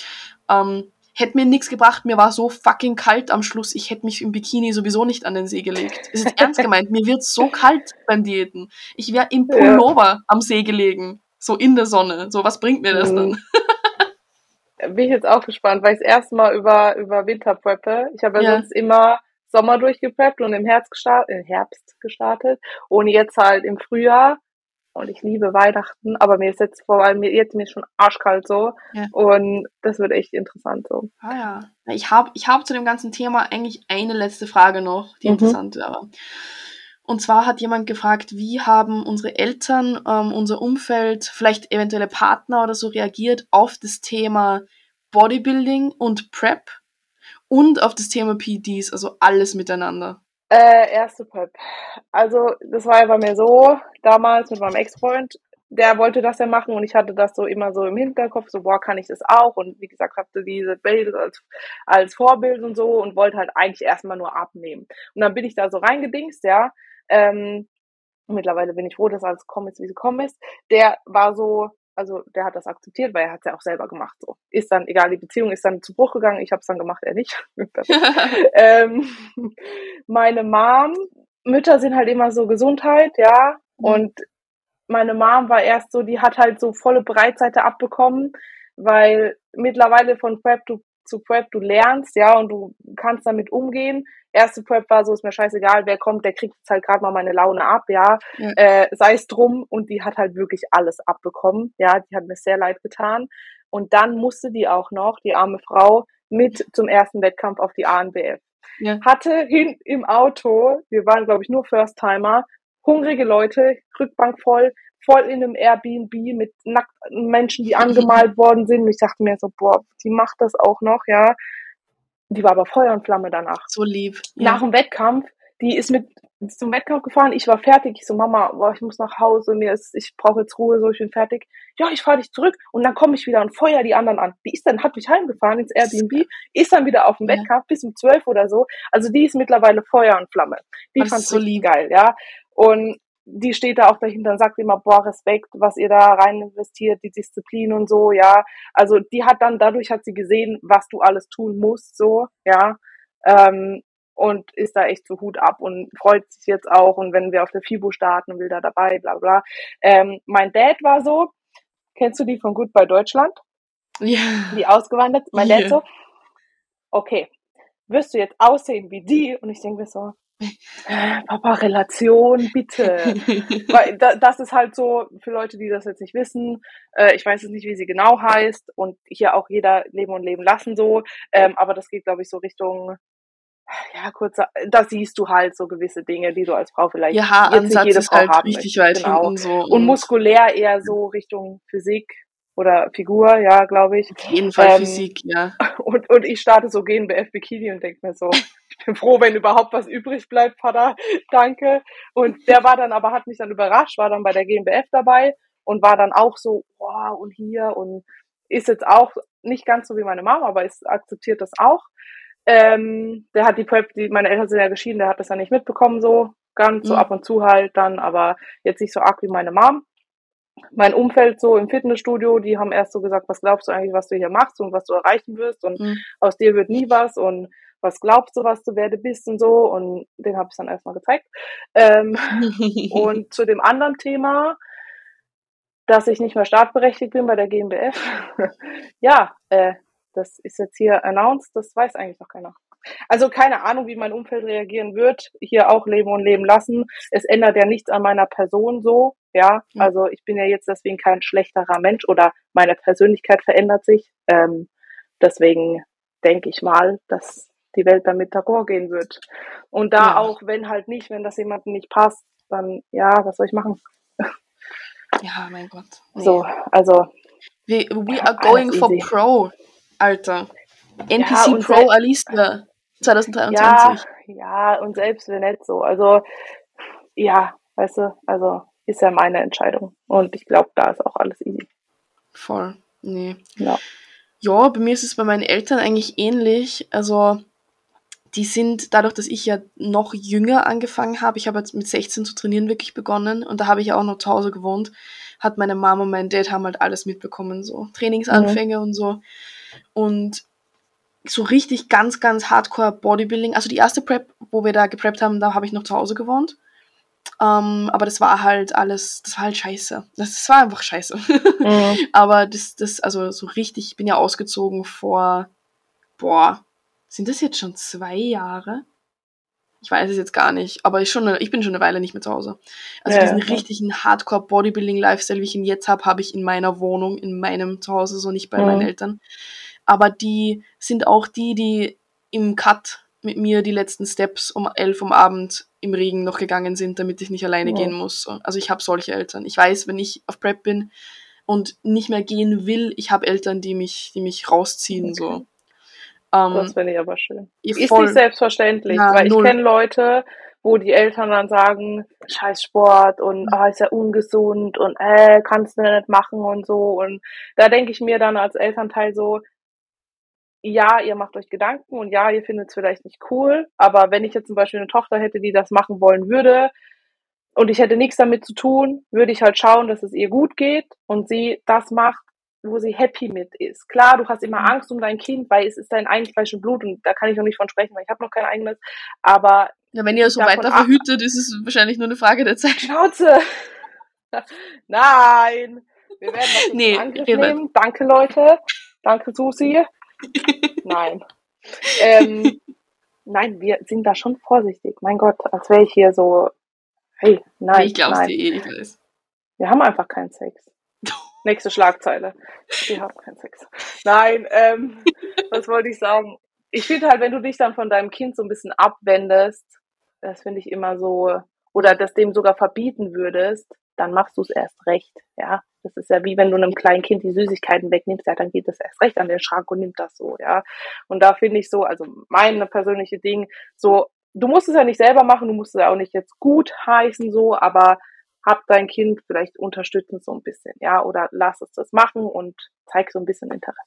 Ähm, hätte mir nichts gebracht, mir war so fucking kalt am Schluss, ich hätte mich im Bikini sowieso nicht an den See gelegt. Ist ernst gemeint, mir wird so kalt beim Diäten. Ich wäre im Pullover ja. am See gelegen, so in der Sonne. So, was bringt mir das mhm. dann? Bin ich jetzt auch gespannt, weil ich das erste Mal über, über Winter preppe. Ich habe ja, ja, sonst immer Sommer durchgepreppt und im Herbst gestartet, im Herbst gestartet und jetzt halt im Frühjahr und ich liebe Weihnachten, aber mir ist jetzt vor allem jetzt mir ist schon arschkalt so ja. und das wird echt interessant so. Ah ja, ich habe ich habe zu dem ganzen Thema eigentlich eine letzte Frage noch, die mhm. interessant wäre. Und zwar hat jemand gefragt, wie haben unsere Eltern, ähm, unser Umfeld, vielleicht eventuelle Partner oder so reagiert auf das Thema Bodybuilding und Prep und auf das Thema PDs, also alles miteinander. Äh, erste Prep. Also, das war ja bei mir so, damals mit meinem Ex-Freund, der wollte das ja machen und ich hatte das so immer so im Hinterkopf, so, boah, kann ich das auch? Und wie gesagt, hatte diese Bilder als, als Vorbild und so und wollte halt eigentlich erstmal nur abnehmen. Und dann bin ich da so reingedingst, ja. Ähm, mittlerweile bin ich froh, dass alles gekommen ist, wie es gekommen ist. Der war so, also der hat das akzeptiert, weil er hat es ja auch selber gemacht. So ist dann egal, die Beziehung ist dann zu Bruch gegangen. Ich habe es dann gemacht, er nicht. ähm, meine Mom, Mütter sind halt immer so Gesundheit, ja. Mhm. Und meine Mom war erst so, die hat halt so volle Breitseite abbekommen, weil mittlerweile von Prep du zu Prep, du lernst, ja, und du kannst damit umgehen. Erste Prep war so, ist mir scheißegal, wer kommt, der kriegt jetzt halt gerade mal meine Laune ab, ja, ja. Äh, sei es drum. Und die hat halt wirklich alles abbekommen, ja, die hat mir sehr leid getan. Und dann musste die auch noch, die arme Frau, mit zum ersten Wettkampf auf die ANBF. Ja. Hatte hin im Auto, wir waren, glaube ich, nur First-Timer, hungrige Leute, Rückbank voll, voll in einem Airbnb mit nackten Menschen, die angemalt worden sind. Und ich dachte mir so, boah, die macht das auch noch, ja. Die war aber Feuer und Flamme danach. So lieb. Ja. Nach dem Wettkampf, die ist mit zum Wettkampf gefahren, ich war fertig. Ich so, Mama, boah, ich muss nach Hause, mir ist, ich brauche jetzt Ruhe, so, ich bin fertig. Ja, ich fahre dich zurück und dann komme ich wieder und feuer die anderen an. Die ist dann, hat mich heimgefahren ins Airbnb, ist dann wieder auf dem ja. Wettkampf bis um zwölf oder so. Also die ist mittlerweile Feuer und Flamme. Die fand so lieb. geil, ja. Und die steht da auch dahinter und sagt immer, boah, Respekt, was ihr da rein investiert, die Disziplin und so, ja. Also die hat dann, dadurch hat sie gesehen, was du alles tun musst, so, ja. Ähm, und ist da echt so Hut ab und freut sich jetzt auch und wenn wir auf der FIBO starten, will da dabei, bla bla. Ähm, mein Dad war so, kennst du die von Goodbye Deutschland? Ja. Die ausgewandert. Mein yeah. Dad so, okay, wirst du jetzt aussehen wie die? Und ich denke mir so, Papa, Relation, bitte. Weil da, das ist halt so, für Leute, die das jetzt nicht wissen, äh, ich weiß jetzt nicht, wie sie genau heißt und hier auch jeder leben und leben lassen so, ähm, aber das geht, glaube ich, so Richtung ja, kurz, da siehst du halt so gewisse Dinge, die du als Frau vielleicht ja, Haaransatz jede ist Frau halt haben richtig weit genau. hinten so. Und, und, muskulär eher so Richtung Physik oder Figur, ja, glaube ich. Auf jeden Fall ähm, Physik, ja. Und, und ich starte so GNBF Bikini und denke mir so, ich bin froh, wenn überhaupt was übrig bleibt, Vater, danke. Und der war dann aber, hat mich dann überrascht, war dann bei der GNBF dabei und war dann auch so, wow, und hier und ist jetzt auch nicht ganz so wie meine Mama, aber ist, akzeptiert das auch. Ähm, der hat die Prep, die, meine Eltern sind ja geschieden, der hat das ja nicht mitbekommen, so ganz mhm. so ab und zu halt dann, aber jetzt nicht so arg wie meine Mom. Mein Umfeld so im Fitnessstudio, die haben erst so gesagt, was glaubst du eigentlich, was du hier machst und was du erreichen wirst und mhm. aus dir wird nie was und was glaubst du, was du werde bist und so und den habe ich dann erstmal gezeigt. Ähm, und zu dem anderen Thema, dass ich nicht mehr startberechtigt bin bei der GmbF. ja, äh, das ist jetzt hier announced, das weiß eigentlich noch keiner. Also keine Ahnung, wie mein Umfeld reagieren wird. Hier auch leben und leben lassen. Es ändert ja nichts an meiner Person so. Ja, also ich bin ja jetzt deswegen kein schlechterer Mensch oder meine Persönlichkeit verändert sich. Ähm, deswegen denke ich mal, dass die Welt damit d'accord gehen wird. Und da ja. auch, wenn halt nicht, wenn das jemandem nicht passt, dann ja, was soll ich machen? Ja, mein Gott. Nee. So, also. We, we are going for easy. pro. Alter. NPC ja, Pro Alicia 2023. Ja, ja, und selbst wenn nicht so. Also, ja, weißt du, also ist ja meine Entscheidung. Und ich glaube, da ist auch alles easy. Voll. Nee. Ja. Ja, bei mir ist es bei meinen Eltern eigentlich ähnlich. Also, die sind, dadurch, dass ich ja noch jünger angefangen habe, ich habe jetzt mit 16 zu trainieren wirklich begonnen und da habe ich ja auch noch zu Hause gewohnt, hat meine Mama und mein Dad haben halt alles mitbekommen, so Trainingsanfänge mhm. und so. Und so richtig ganz, ganz hardcore Bodybuilding. Also die erste Prep, wo wir da gepreppt haben, da habe ich noch zu Hause gewohnt. Um, ähm, aber das war halt alles, das war halt scheiße. Das, das war einfach scheiße. Mhm. aber das, das, also so richtig, ich bin ja ausgezogen vor, boah, sind das jetzt schon zwei Jahre? Ich weiß es jetzt gar nicht, aber ich, schon, ich bin schon eine Weile nicht mehr zu Hause. Also ja, diesen ja. richtigen Hardcore-Bodybuilding-Lifestyle, wie ich ihn jetzt habe, habe ich in meiner Wohnung, in meinem Zuhause, so nicht bei mhm. meinen Eltern. Aber die sind auch die, die im Cut mit mir die letzten Steps um elf am Abend im Regen noch gegangen sind, damit ich nicht alleine ja. gehen muss. Also ich habe solche Eltern. Ich weiß, wenn ich auf Prep bin und nicht mehr gehen will, ich habe Eltern, die mich, die mich rausziehen. Okay. So. Ähm, das finde ich aber schön. Ist voll, nicht selbstverständlich, ja, weil ich kenne Leute, wo die Eltern dann sagen, scheiß Sport und ah, ist ja ungesund und äh, kannst du nicht machen und so. Und da denke ich mir dann als Elternteil so, ja, ihr macht euch Gedanken und ja, ihr findet es vielleicht nicht cool, aber wenn ich jetzt zum Beispiel eine Tochter hätte, die das machen wollen würde und ich hätte nichts damit zu tun, würde ich halt schauen, dass es ihr gut geht und sie das macht, wo sie happy mit ist. Klar, du hast immer mhm. Angst um dein Kind, weil es ist dein eigentlich Fleisch und Blut und da kann ich noch nicht von sprechen, weil ich habe noch kein eigenes. Aber ja, wenn ihr so weiter verhütet, ist es wahrscheinlich nur eine Frage der Zeit. Schnauze! Nein! Wir werden das nee, in Angriff nehmen. Danke, Leute. Danke, Susi. nein. Ähm, nein, wir sind da schon vorsichtig. Mein Gott, als wäre ich hier so. Hey, nein. Ich glaub's dir eh, ich weiß. Wir haben einfach keinen Sex. Nächste Schlagzeile. Wir haben keinen Sex. Nein, ähm, was wollte ich sagen? Ich finde halt, wenn du dich dann von deinem Kind so ein bisschen abwendest, das finde ich immer so, oder das dem sogar verbieten würdest, dann machst du es erst recht. Ja, das ist ja wie wenn du einem kleinen Kind die Süßigkeiten wegnimmst, ja, dann geht das erst recht an den Schrank und nimmt das so, ja. Und da finde ich so, also meine persönliche Ding, so, du musst es ja nicht selber machen, du musst es ja auch nicht jetzt gut heißen, so, aber hab dein Kind vielleicht unterstützen so ein bisschen, ja, oder lass es das machen und zeig so ein bisschen Interesse.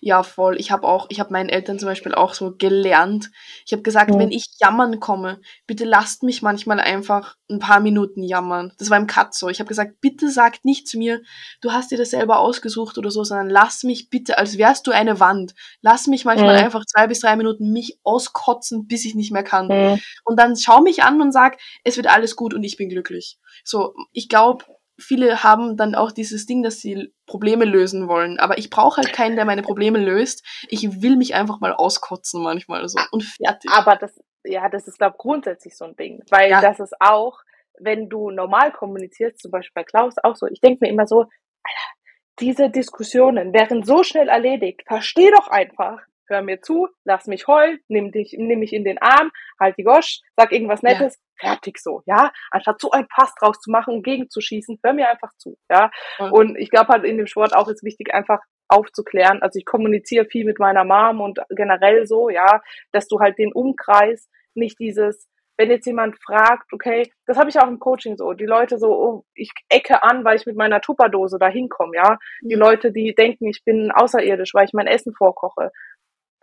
Ja, voll. Ich habe auch, ich habe meinen Eltern zum Beispiel auch so gelernt. Ich habe gesagt, mhm. wenn ich jammern komme, bitte lasst mich manchmal einfach ein paar Minuten jammern. Das war im Cut so. Ich habe gesagt, bitte sagt nicht zu mir, du hast dir das selber ausgesucht oder so, sondern lass mich bitte, als wärst du eine Wand. Lass mich manchmal mhm. einfach zwei bis drei Minuten mich auskotzen, bis ich nicht mehr kann. Mhm. Und dann schau mich an und sag, es wird alles gut und ich bin glücklich. So, ich glaube, viele haben dann auch dieses Ding, dass sie Probleme lösen wollen. Aber ich brauche halt keinen, der meine Probleme löst. Ich will mich einfach mal auskotzen manchmal so und fertig. Aber das, ja, das ist, glaube ich, grundsätzlich so ein Ding. Weil ja. das ist auch, wenn du normal kommunizierst, zum Beispiel bei Klaus auch so, ich denke mir immer so, Alter, diese Diskussionen wären so schnell erledigt. Versteh doch einfach. Hör mir zu, lass mich heulen, nimm dich, nimm mich in den Arm, halt die Gosch, sag irgendwas Nettes, fertig so, ja, anstatt so ein Pass draus zu machen und gegenzuschießen, hör mir einfach zu, ja. Mhm. Und ich glaube halt in dem Sport auch ist wichtig, einfach aufzuklären. Also ich kommuniziere viel mit meiner Mom und generell so, ja, dass du halt den Umkreis nicht dieses, wenn jetzt jemand fragt, okay, das habe ich auch im Coaching so, die Leute so, oh, ich ecke an, weil ich mit meiner Tupperdose da hinkomme, ja. Die mhm. Leute, die denken, ich bin außerirdisch, weil ich mein Essen vorkoche.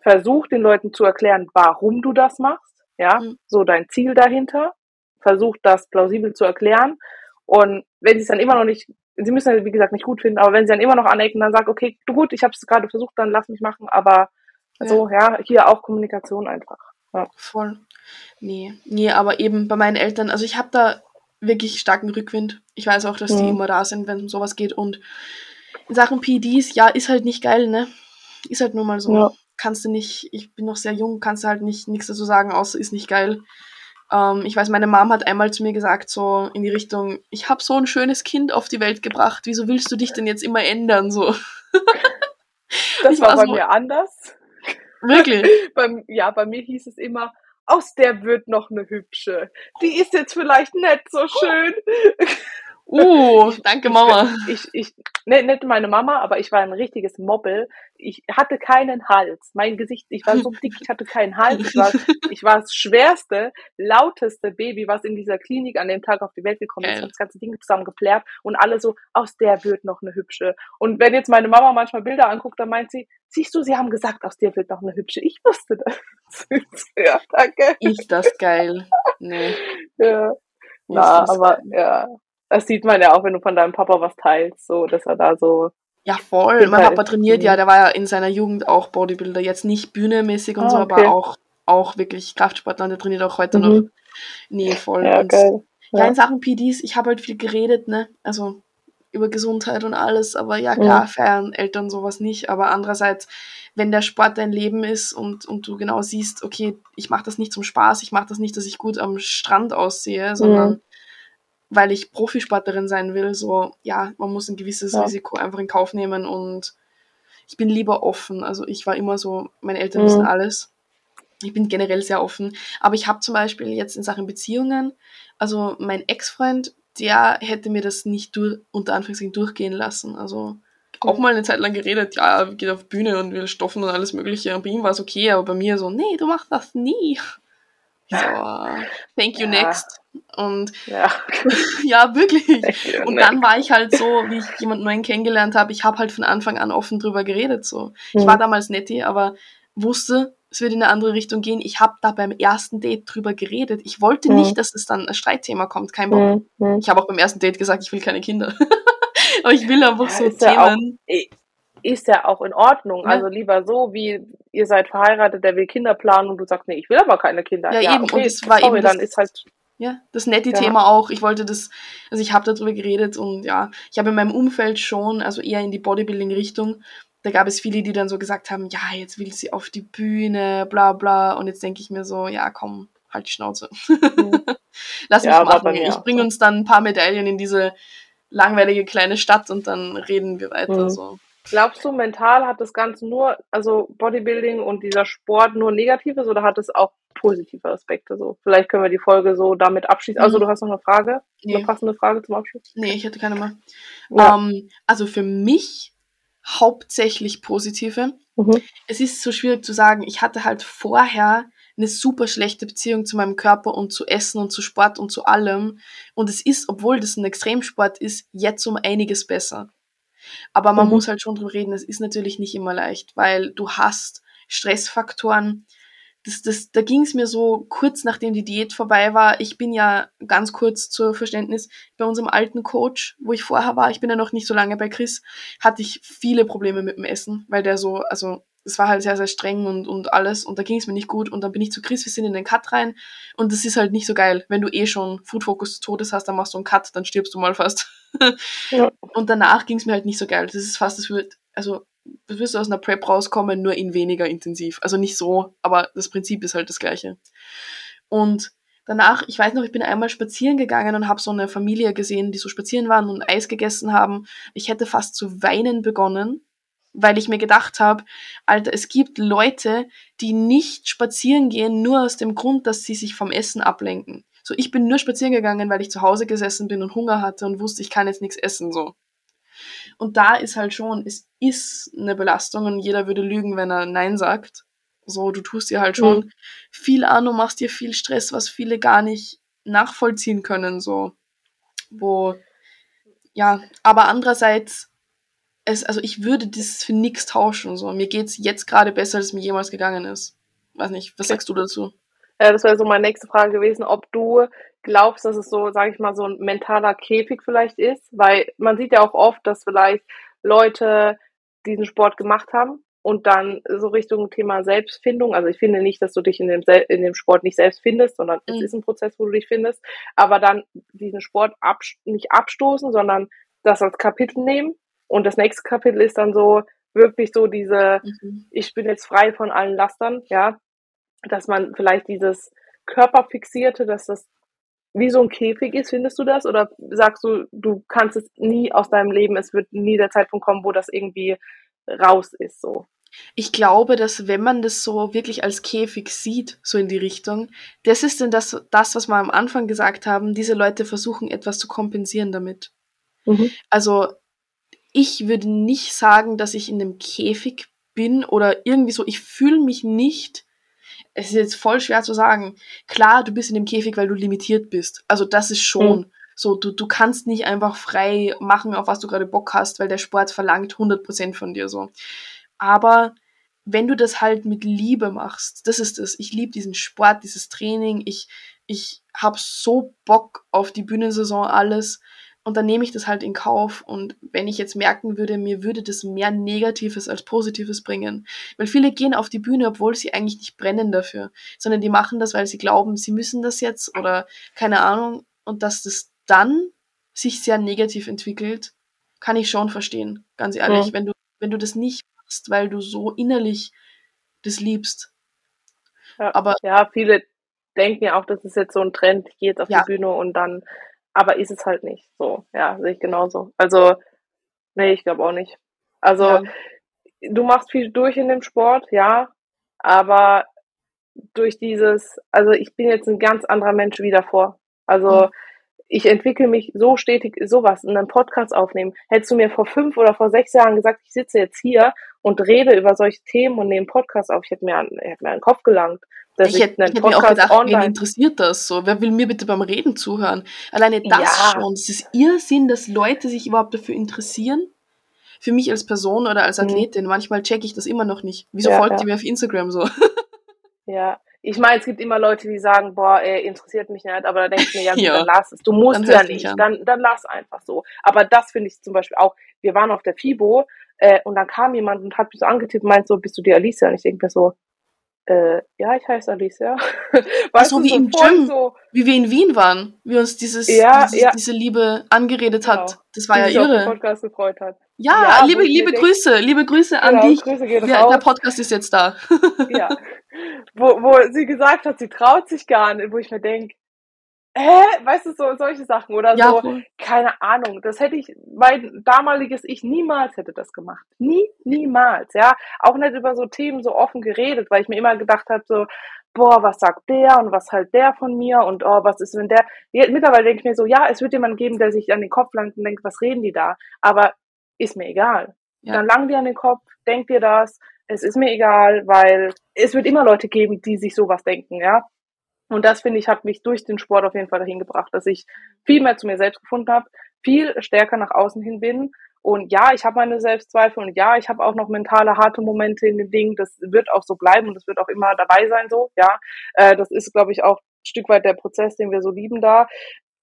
Versuch den Leuten zu erklären, warum du das machst, ja, mhm. so dein Ziel dahinter versucht, das plausibel zu erklären. Und wenn sie es dann immer noch nicht, sie müssen es, wie gesagt, nicht gut finden, aber wenn sie dann immer noch anecken, dann sagt, okay, du gut, ich habe es gerade versucht, dann lass mich machen. Aber ja. so, ja, hier auch Kommunikation einfach. Ja. Voll. Nee, nee, aber eben bei meinen Eltern, also ich habe da wirklich starken Rückwind. Ich weiß auch, dass mhm. die immer da sind, wenn es um sowas geht. Und in Sachen PDs, ja, ist halt nicht geil, ne? Ist halt nur mal so. Ja. Kannst du nicht, ich bin noch sehr jung, kannst du halt nicht nichts dazu sagen, außer ist nicht geil. Ähm, ich weiß, meine Mom hat einmal zu mir gesagt, so in die Richtung, ich habe so ein schönes Kind auf die Welt gebracht, wieso willst du dich denn jetzt immer ändern? So. Das war, war, bei so, mir anders. Wirklich? bei, ja, bei mir hieß es immer, aus der wird noch eine hübsche. Die ist jetzt vielleicht nicht so schön. Uh, danke Mama. Ich, ich, ne, nicht meine Mama, aber ich war ein richtiges Mobbel. Ich hatte keinen Hals. Mein Gesicht, ich war so dick, ich hatte keinen Hals. Ich war, ich war das schwerste, lauteste Baby, was in dieser Klinik an dem Tag auf die Welt gekommen ist. Ich habe das ganze Ding zusammen geplärt und alle so, aus der wird noch eine hübsche. Und wenn jetzt meine Mama manchmal Bilder anguckt, dann meint sie, siehst du, sie haben gesagt, aus der wird noch eine hübsche. Ich wusste das. ja, danke. Ist das geil. Nee. Ja. Na, aber geil. ja, das sieht man ja auch, wenn du von deinem Papa was teilst, so, dass er da so. Ja, voll. Mein Papa trainiert ja, der war ja in seiner Jugend auch Bodybuilder. Jetzt nicht bühnemäßig und ah, so, okay. aber auch, auch wirklich Kraftsportler und der trainiert auch heute mhm. noch. Nee, voll. Ja, und, geil. Ja. ja, in Sachen PDs, ich habe halt viel geredet, ne? Also über Gesundheit und alles, aber ja klar, mhm. feiern Eltern sowas nicht. Aber andererseits, wenn der Sport dein Leben ist und, und du genau siehst, okay, ich mache das nicht zum Spaß, ich mache das nicht, dass ich gut am Strand aussehe, sondern mhm weil ich Profisportlerin sein will, so, ja, man muss ein gewisses ja. Risiko einfach in Kauf nehmen und ich bin lieber offen. Also ich war immer so, meine Eltern mhm. wissen alles. Ich bin generell sehr offen. Aber ich habe zum Beispiel jetzt in Sachen Beziehungen, also mein Ex-Freund, der hätte mir das nicht durch, unter Anführungszeichen durchgehen lassen. Also auch mal eine Zeit lang geredet, ja, geht auf Bühne und will stoffen und alles mögliche. Und bei ihm war es okay, aber bei mir so, nee, du machst das nie. So, thank you ja. next. Und ja, ja wirklich. Und dann war ich halt so, wie ich jemanden neuen kennengelernt habe, ich habe halt von Anfang an offen drüber geredet. So. Ich mhm. war damals netti, aber wusste, es wird in eine andere Richtung gehen. Ich habe da beim ersten Date drüber geredet. Ich wollte mhm. nicht, dass es dann ein Streitthema kommt, kein Bock. Mhm. Ich habe auch beim ersten Date gesagt, ich will keine Kinder. aber ich will einfach ja, so Themen. Ja auch, ist ja auch in Ordnung. Ja. Also lieber so, wie ihr seid verheiratet, der will Kinder planen und du sagst, nee, ich will aber keine Kinder. Ja, ja eben. Okay, und es war sorry, eben dann ist halt ja, das nette ja. Thema auch. Ich wollte das, also ich habe darüber geredet und ja, ich habe in meinem Umfeld schon, also eher in die Bodybuilding-Richtung, da gab es viele, die dann so gesagt haben, ja, jetzt will sie auf die Bühne, bla bla. Und jetzt denke ich mir so, ja, komm, halt die Schnauze. Mhm. Lass mich ja, machen. Ich bringe uns dann ein paar Medaillen in diese langweilige kleine Stadt und dann reden wir weiter. Mhm. So. Glaubst du, mental hat das Ganze nur, also Bodybuilding und dieser Sport nur Negatives oder hat es auch positive Aspekte? So, vielleicht können wir die Folge so damit abschließen. Also, mhm. Du hast noch eine Frage? Nee. Eine passende Frage zum Abschluss? Nee, ich hätte keine mehr. Ja. Ähm, also, für mich hauptsächlich positive. Mhm. Es ist so schwierig zu sagen. Ich hatte halt vorher eine super schlechte Beziehung zu meinem Körper und zu Essen und zu Sport und zu allem. Und es ist, obwohl das ein Extremsport ist, jetzt um einiges besser. Aber man mhm. muss halt schon drüber reden, es ist natürlich nicht immer leicht, weil du hast Stressfaktoren. Das, das, da ging es mir so kurz nachdem die Diät vorbei war. Ich bin ja ganz kurz zur Verständnis bei unserem alten Coach, wo ich vorher war. Ich bin ja noch nicht so lange bei Chris, hatte ich viele Probleme mit dem Essen, weil der so, also es war halt sehr, sehr streng und, und alles und da ging es mir nicht gut und dann bin ich zu Chris, wir sind in den Cut rein und das ist halt nicht so geil. Wenn du eh schon Food Focus des Todes hast, dann machst du einen Cut, dann stirbst du mal fast. ja. Und danach ging es mir halt nicht so geil. Das ist fast, das wird, also du wirst aus einer Prep rauskommen, nur in weniger intensiv. Also nicht so, aber das Prinzip ist halt das gleiche. Und danach, ich weiß noch, ich bin einmal spazieren gegangen und habe so eine Familie gesehen, die so spazieren waren und Eis gegessen haben. Ich hätte fast zu weinen begonnen, weil ich mir gedacht habe, Alter, es gibt Leute, die nicht spazieren gehen, nur aus dem Grund, dass sie sich vom Essen ablenken. So, ich bin nur spazieren gegangen, weil ich zu Hause gesessen bin und Hunger hatte und wusste, ich kann jetzt nichts essen, so. Und da ist halt schon, es ist eine Belastung und jeder würde lügen, wenn er Nein sagt. So, du tust dir halt schon mhm. viel an und machst dir viel Stress, was viele gar nicht nachvollziehen können, so. Wo, ja, aber andererseits es, also ich würde das für nichts tauschen. So. Mir es jetzt gerade besser, als es mir jemals gegangen ist. Weiß nicht, was sagst du dazu? Ja, das wäre so meine nächste Frage gewesen, ob du glaubst, dass es so, sage ich mal, so ein mentaler Käfig vielleicht ist, weil man sieht ja auch oft, dass vielleicht Leute diesen Sport gemacht haben und dann so Richtung Thema Selbstfindung. Also ich finde nicht, dass du dich in dem, in dem Sport nicht selbst findest, sondern mhm. es ist ein Prozess, wo du dich findest. Aber dann diesen Sport ab, nicht abstoßen, sondern das als Kapitel nehmen und das nächste Kapitel ist dann so wirklich so diese, mhm. ich bin jetzt frei von allen Lastern, ja, dass man vielleicht dieses Körperfixierte, dass das wie so ein Käfig ist, findest du das? Oder sagst du, du kannst es nie aus deinem Leben, es wird nie der Zeitpunkt kommen, wo das irgendwie raus ist, so? Ich glaube, dass wenn man das so wirklich als Käfig sieht, so in die Richtung, das ist denn das, das was wir am Anfang gesagt haben, diese Leute versuchen etwas zu kompensieren damit. Mhm. Also ich würde nicht sagen, dass ich in einem Käfig bin oder irgendwie so, ich fühle mich nicht, es ist jetzt voll schwer zu sagen. Klar, du bist in dem Käfig, weil du limitiert bist. Also das ist schon mhm. so, du, du kannst nicht einfach frei machen, auf was du gerade Bock hast, weil der Sport verlangt 100% von dir so. Aber wenn du das halt mit Liebe machst, das ist es. Ich liebe diesen Sport, dieses Training. Ich, ich habe so Bock auf die Bühnensaison, alles. Und dann nehme ich das halt in Kauf. Und wenn ich jetzt merken würde, mir würde das mehr Negatives als Positives bringen. Weil viele gehen auf die Bühne, obwohl sie eigentlich nicht brennen dafür, sondern die machen das, weil sie glauben, sie müssen das jetzt oder keine Ahnung. Und dass das dann sich sehr negativ entwickelt, kann ich schon verstehen. Ganz ehrlich, ja. wenn du, wenn du das nicht machst, weil du so innerlich das liebst. Ja, aber ja, viele denken ja auch, das ist jetzt so ein Trend, ich gehe jetzt auf ja. die Bühne und dann aber ist es halt nicht so. Ja, sehe ich genauso. Also, nee, ich glaube auch nicht. Also, ja. du machst viel durch in dem Sport, ja, aber durch dieses, also ich bin jetzt ein ganz anderer Mensch wie davor. Also, mhm. ich entwickle mich so stetig, sowas, in einem Podcast aufnehmen. Hättest du mir vor fünf oder vor sechs Jahren gesagt, ich sitze jetzt hier und rede über solche Themen und nehme Podcast auf, ich hätte mir, ich hätte mir einen Kopf gelangt dass ich, hätte, ich hätte mir auch gedacht, online. wen interessiert das so? Wer will mir bitte beim Reden zuhören? Alleine das ja. schon, das ist Irrsinn, dass Leute sich überhaupt dafür interessieren. Für mich als Person oder als mhm. Athletin, mhm. manchmal checke ich das immer noch nicht. Wieso ja, folgt ja. ihr mir auf Instagram so? Ja, ich meine, es gibt immer Leute, die sagen, boah, ey, interessiert mich nicht, aber da denke ich mir, ja, gut, ja. dann lass es. Du musst ja nicht, dann, dann lass einfach so. Aber das finde ich zum Beispiel auch, wir waren auf der FIBO äh, und dann kam jemand und hat mich so angetippt und meint so, bist du die Alicia? Und ich denke mir so, äh, ja, ich heiße Alicia. weißt so wie so im Gym, so, wie wir in Wien waren, wie uns dieses, ja, dieses ja. diese Liebe angeredet genau. hat. Das war die ja irre. Podcast gefreut hat. Ja, ja liebe, liebe Grüße, liebe Grüße an genau, dich. Grüße der, der, Podcast ist jetzt da. ja. Wo, wo sie gesagt hat, sie traut sich gar nicht, wo ich mir denke, hä, weißt du, so solche Sachen oder ja, so, voll. keine Ahnung. Das hätte ich, mein damaliges Ich niemals hätte das gemacht. Nie, niemals, ja. Auch nicht über so Themen so offen geredet, weil ich mir immer gedacht habe, so, boah, was sagt der und was halt der von mir und oh, was ist, wenn der. Mittlerweile denke ich mir so, ja, es wird jemand geben, der sich an den Kopf langt und denkt, was reden die da? Aber ist mir egal. Ja. Dann lang dir an den Kopf, denk dir das, es ist mir egal, weil es wird immer Leute geben, die sich sowas denken, ja. Und das, finde ich, hat mich durch den Sport auf jeden Fall dahin gebracht, dass ich viel mehr zu mir selbst gefunden habe, viel stärker nach außen hin bin Und ja, ich habe meine Selbstzweifel und ja, ich habe auch noch mentale harte Momente in dem Ding. Das wird auch so bleiben und das wird auch immer dabei sein so. Ja, äh, das ist, glaube ich, auch ein Stück weit der Prozess, den wir so lieben da.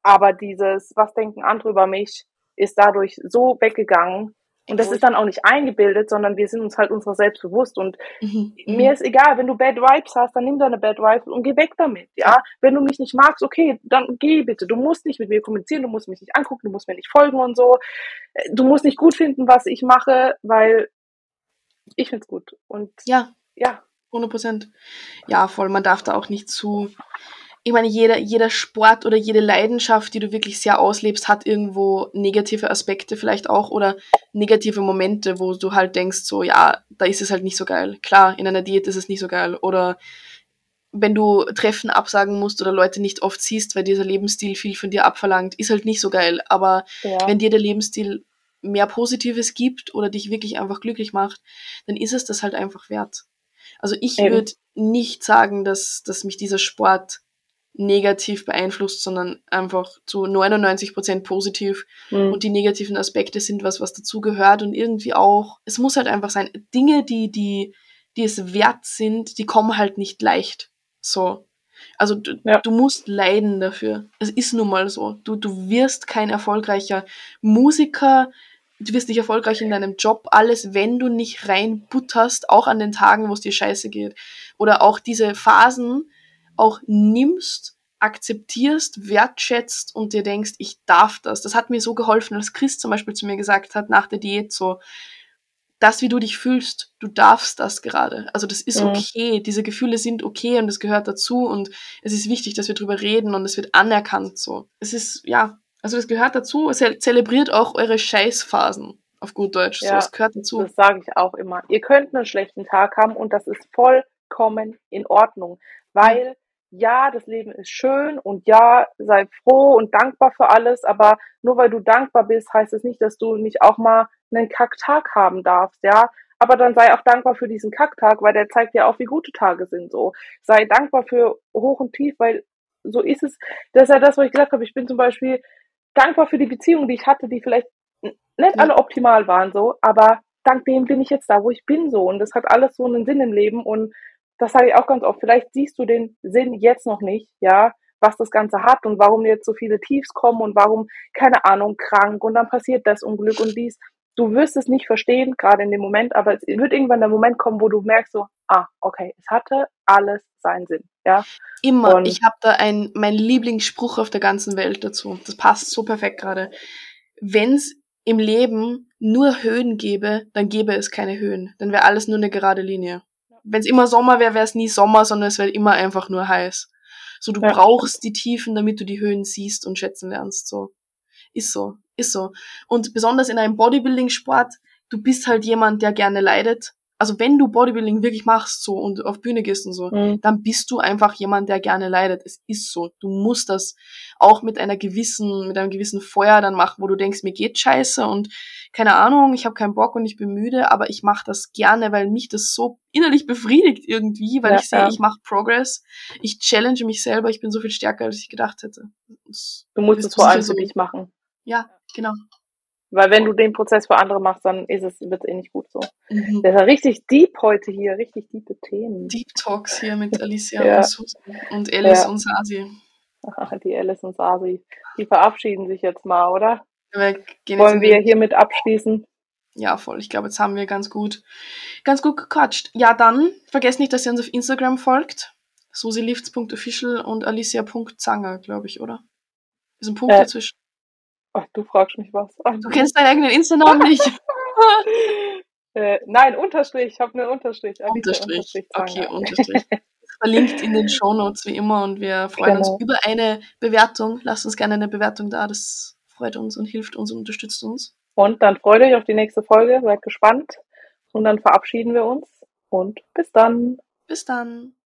Aber dieses, was denken andere über mich, ist dadurch so weggegangen, und das ist dann auch nicht eingebildet, sondern wir sind uns halt unserer selbst bewusst. Und mhm. mir ist egal, wenn du Bad Vibes hast, dann nimm deine Bad Vibes und geh weg damit. Ja, wenn du mich nicht magst, okay, dann geh bitte. Du musst nicht mit mir kommunizieren, du musst mich nicht angucken, du musst mir nicht folgen und so. Du musst nicht gut finden, was ich mache, weil ich find's gut. Und ja, ja, 100 Prozent. Ja, voll. Man darf da auch nicht zu ich meine, jeder, jeder Sport oder jede Leidenschaft, die du wirklich sehr auslebst, hat irgendwo negative Aspekte vielleicht auch oder negative Momente, wo du halt denkst, so, ja, da ist es halt nicht so geil. Klar, in einer Diät ist es nicht so geil. Oder wenn du Treffen absagen musst oder Leute nicht oft siehst, weil dieser Lebensstil viel von dir abverlangt, ist halt nicht so geil. Aber ja. wenn dir der Lebensstil mehr Positives gibt oder dich wirklich einfach glücklich macht, dann ist es das halt einfach wert. Also ich würde nicht sagen, dass, dass mich dieser Sport negativ beeinflusst, sondern einfach zu 99 Prozent positiv. Mhm. Und die negativen Aspekte sind was, was dazugehört und irgendwie auch, es muss halt einfach sein, Dinge, die, die, die es wert sind, die kommen halt nicht leicht. So. Also du, ja. du musst leiden dafür. Es ist nun mal so. Du, du wirst kein erfolgreicher Musiker, du wirst nicht erfolgreich in deinem Job, alles, wenn du nicht reinbutterst, auch an den Tagen, wo es dir scheiße geht. Oder auch diese Phasen, auch nimmst, akzeptierst, wertschätzt und dir denkst, ich darf das. Das hat mir so geholfen, als Chris zum Beispiel zu mir gesagt hat, nach der Diät so, das, wie du dich fühlst, du darfst das gerade. Also das ist mhm. okay, diese Gefühle sind okay und es gehört dazu und es ist wichtig, dass wir drüber reden und es wird anerkannt so. Es ist, ja, also es gehört dazu, es zelebriert auch eure Scheißphasen auf gut Deutsch. Ja, so, es gehört dazu. Das sage ich auch immer. Ihr könnt einen schlechten Tag haben und das ist vollkommen in Ordnung, weil ja, das Leben ist schön und ja, sei froh und dankbar für alles, aber nur weil du dankbar bist, heißt es nicht, dass du nicht auch mal einen Kacktag haben darfst, ja. Aber dann sei auch dankbar für diesen Kacktag, weil der zeigt dir auch, wie gute Tage sind so. Sei dankbar für hoch und tief, weil so ist es. Das ist ja das, was ich gesagt habe. Ich bin zum Beispiel dankbar für die Beziehungen, die ich hatte, die vielleicht nicht alle optimal waren so, aber dank dem bin ich jetzt da, wo ich bin so. Und das hat alles so einen Sinn im Leben und das sage ich auch ganz oft, vielleicht siehst du den Sinn jetzt noch nicht, ja, was das Ganze hat und warum jetzt so viele Tiefs kommen und warum, keine Ahnung, krank und dann passiert das Unglück und dies. Du wirst es nicht verstehen, gerade in dem Moment, aber es wird irgendwann der Moment kommen, wo du merkst so, ah, okay, es hatte alles seinen Sinn, ja. Immer. Und ich habe da ein, mein Lieblingsspruch auf der ganzen Welt dazu. Das passt so perfekt gerade. Wenn's im Leben nur Höhen gäbe, dann gäbe es keine Höhen. Dann wäre alles nur eine gerade Linie wenn es immer Sommer wäre, wäre es nie Sommer, sondern es wäre immer einfach nur heiß. So, du ja. brauchst die Tiefen, damit du die Höhen siehst und schätzen lernst. So. Ist so, ist so. Und besonders in einem Bodybuilding-Sport, du bist halt jemand, der gerne leidet also wenn du Bodybuilding wirklich machst so und auf Bühne gehst und so, mhm. dann bist du einfach jemand, der gerne leidet. Es ist so. Du musst das auch mit einer gewissen, mit einem gewissen Feuer dann machen, wo du denkst, mir geht scheiße und keine Ahnung, ich habe keinen Bock und ich bin müde, aber ich mache das gerne, weil mich das so innerlich befriedigt irgendwie, weil ja, ich sehe, ja. ich mache Progress, ich challenge mich selber, ich bin so viel stärker, als ich gedacht hätte. Das du musst es vor allem für dich machen. Ja, genau. Weil wenn du den Prozess für andere machst, dann ist es, wird es eh nicht gut so. Mhm. Das ist ja richtig deep heute hier, richtig tiefe Themen. Deep Talks hier mit Alicia ja. und Susan und Alice ja. und Sasi. die Alice und Sasi. Die verabschieden sich jetzt mal, oder? Wir Wollen wir hiermit abschließen? Ja, voll. Ich glaube, jetzt haben wir ganz gut, ganz gut gequatscht. Ja, dann vergesst nicht, dass ihr uns auf Instagram folgt. susilifts.official und alicia.zanger, glaube ich, oder? Ist ein Punkt äh, dazwischen. Ach, du fragst mich was. Ach, du kennst deinen eigenen Insta-Namen nicht. äh, nein, Unterstrich. Ich habe einen Unterstrich. Unterstrich. Unterstrich okay, Unterstrich. Verlinkt in den Shownotes wie immer und wir freuen genau. uns über eine Bewertung. Lasst uns gerne eine Bewertung da. Das freut uns und hilft uns und unterstützt uns. Und dann freut euch auf die nächste Folge. Seid gespannt. Und dann verabschieden wir uns. Und bis dann. Bis dann.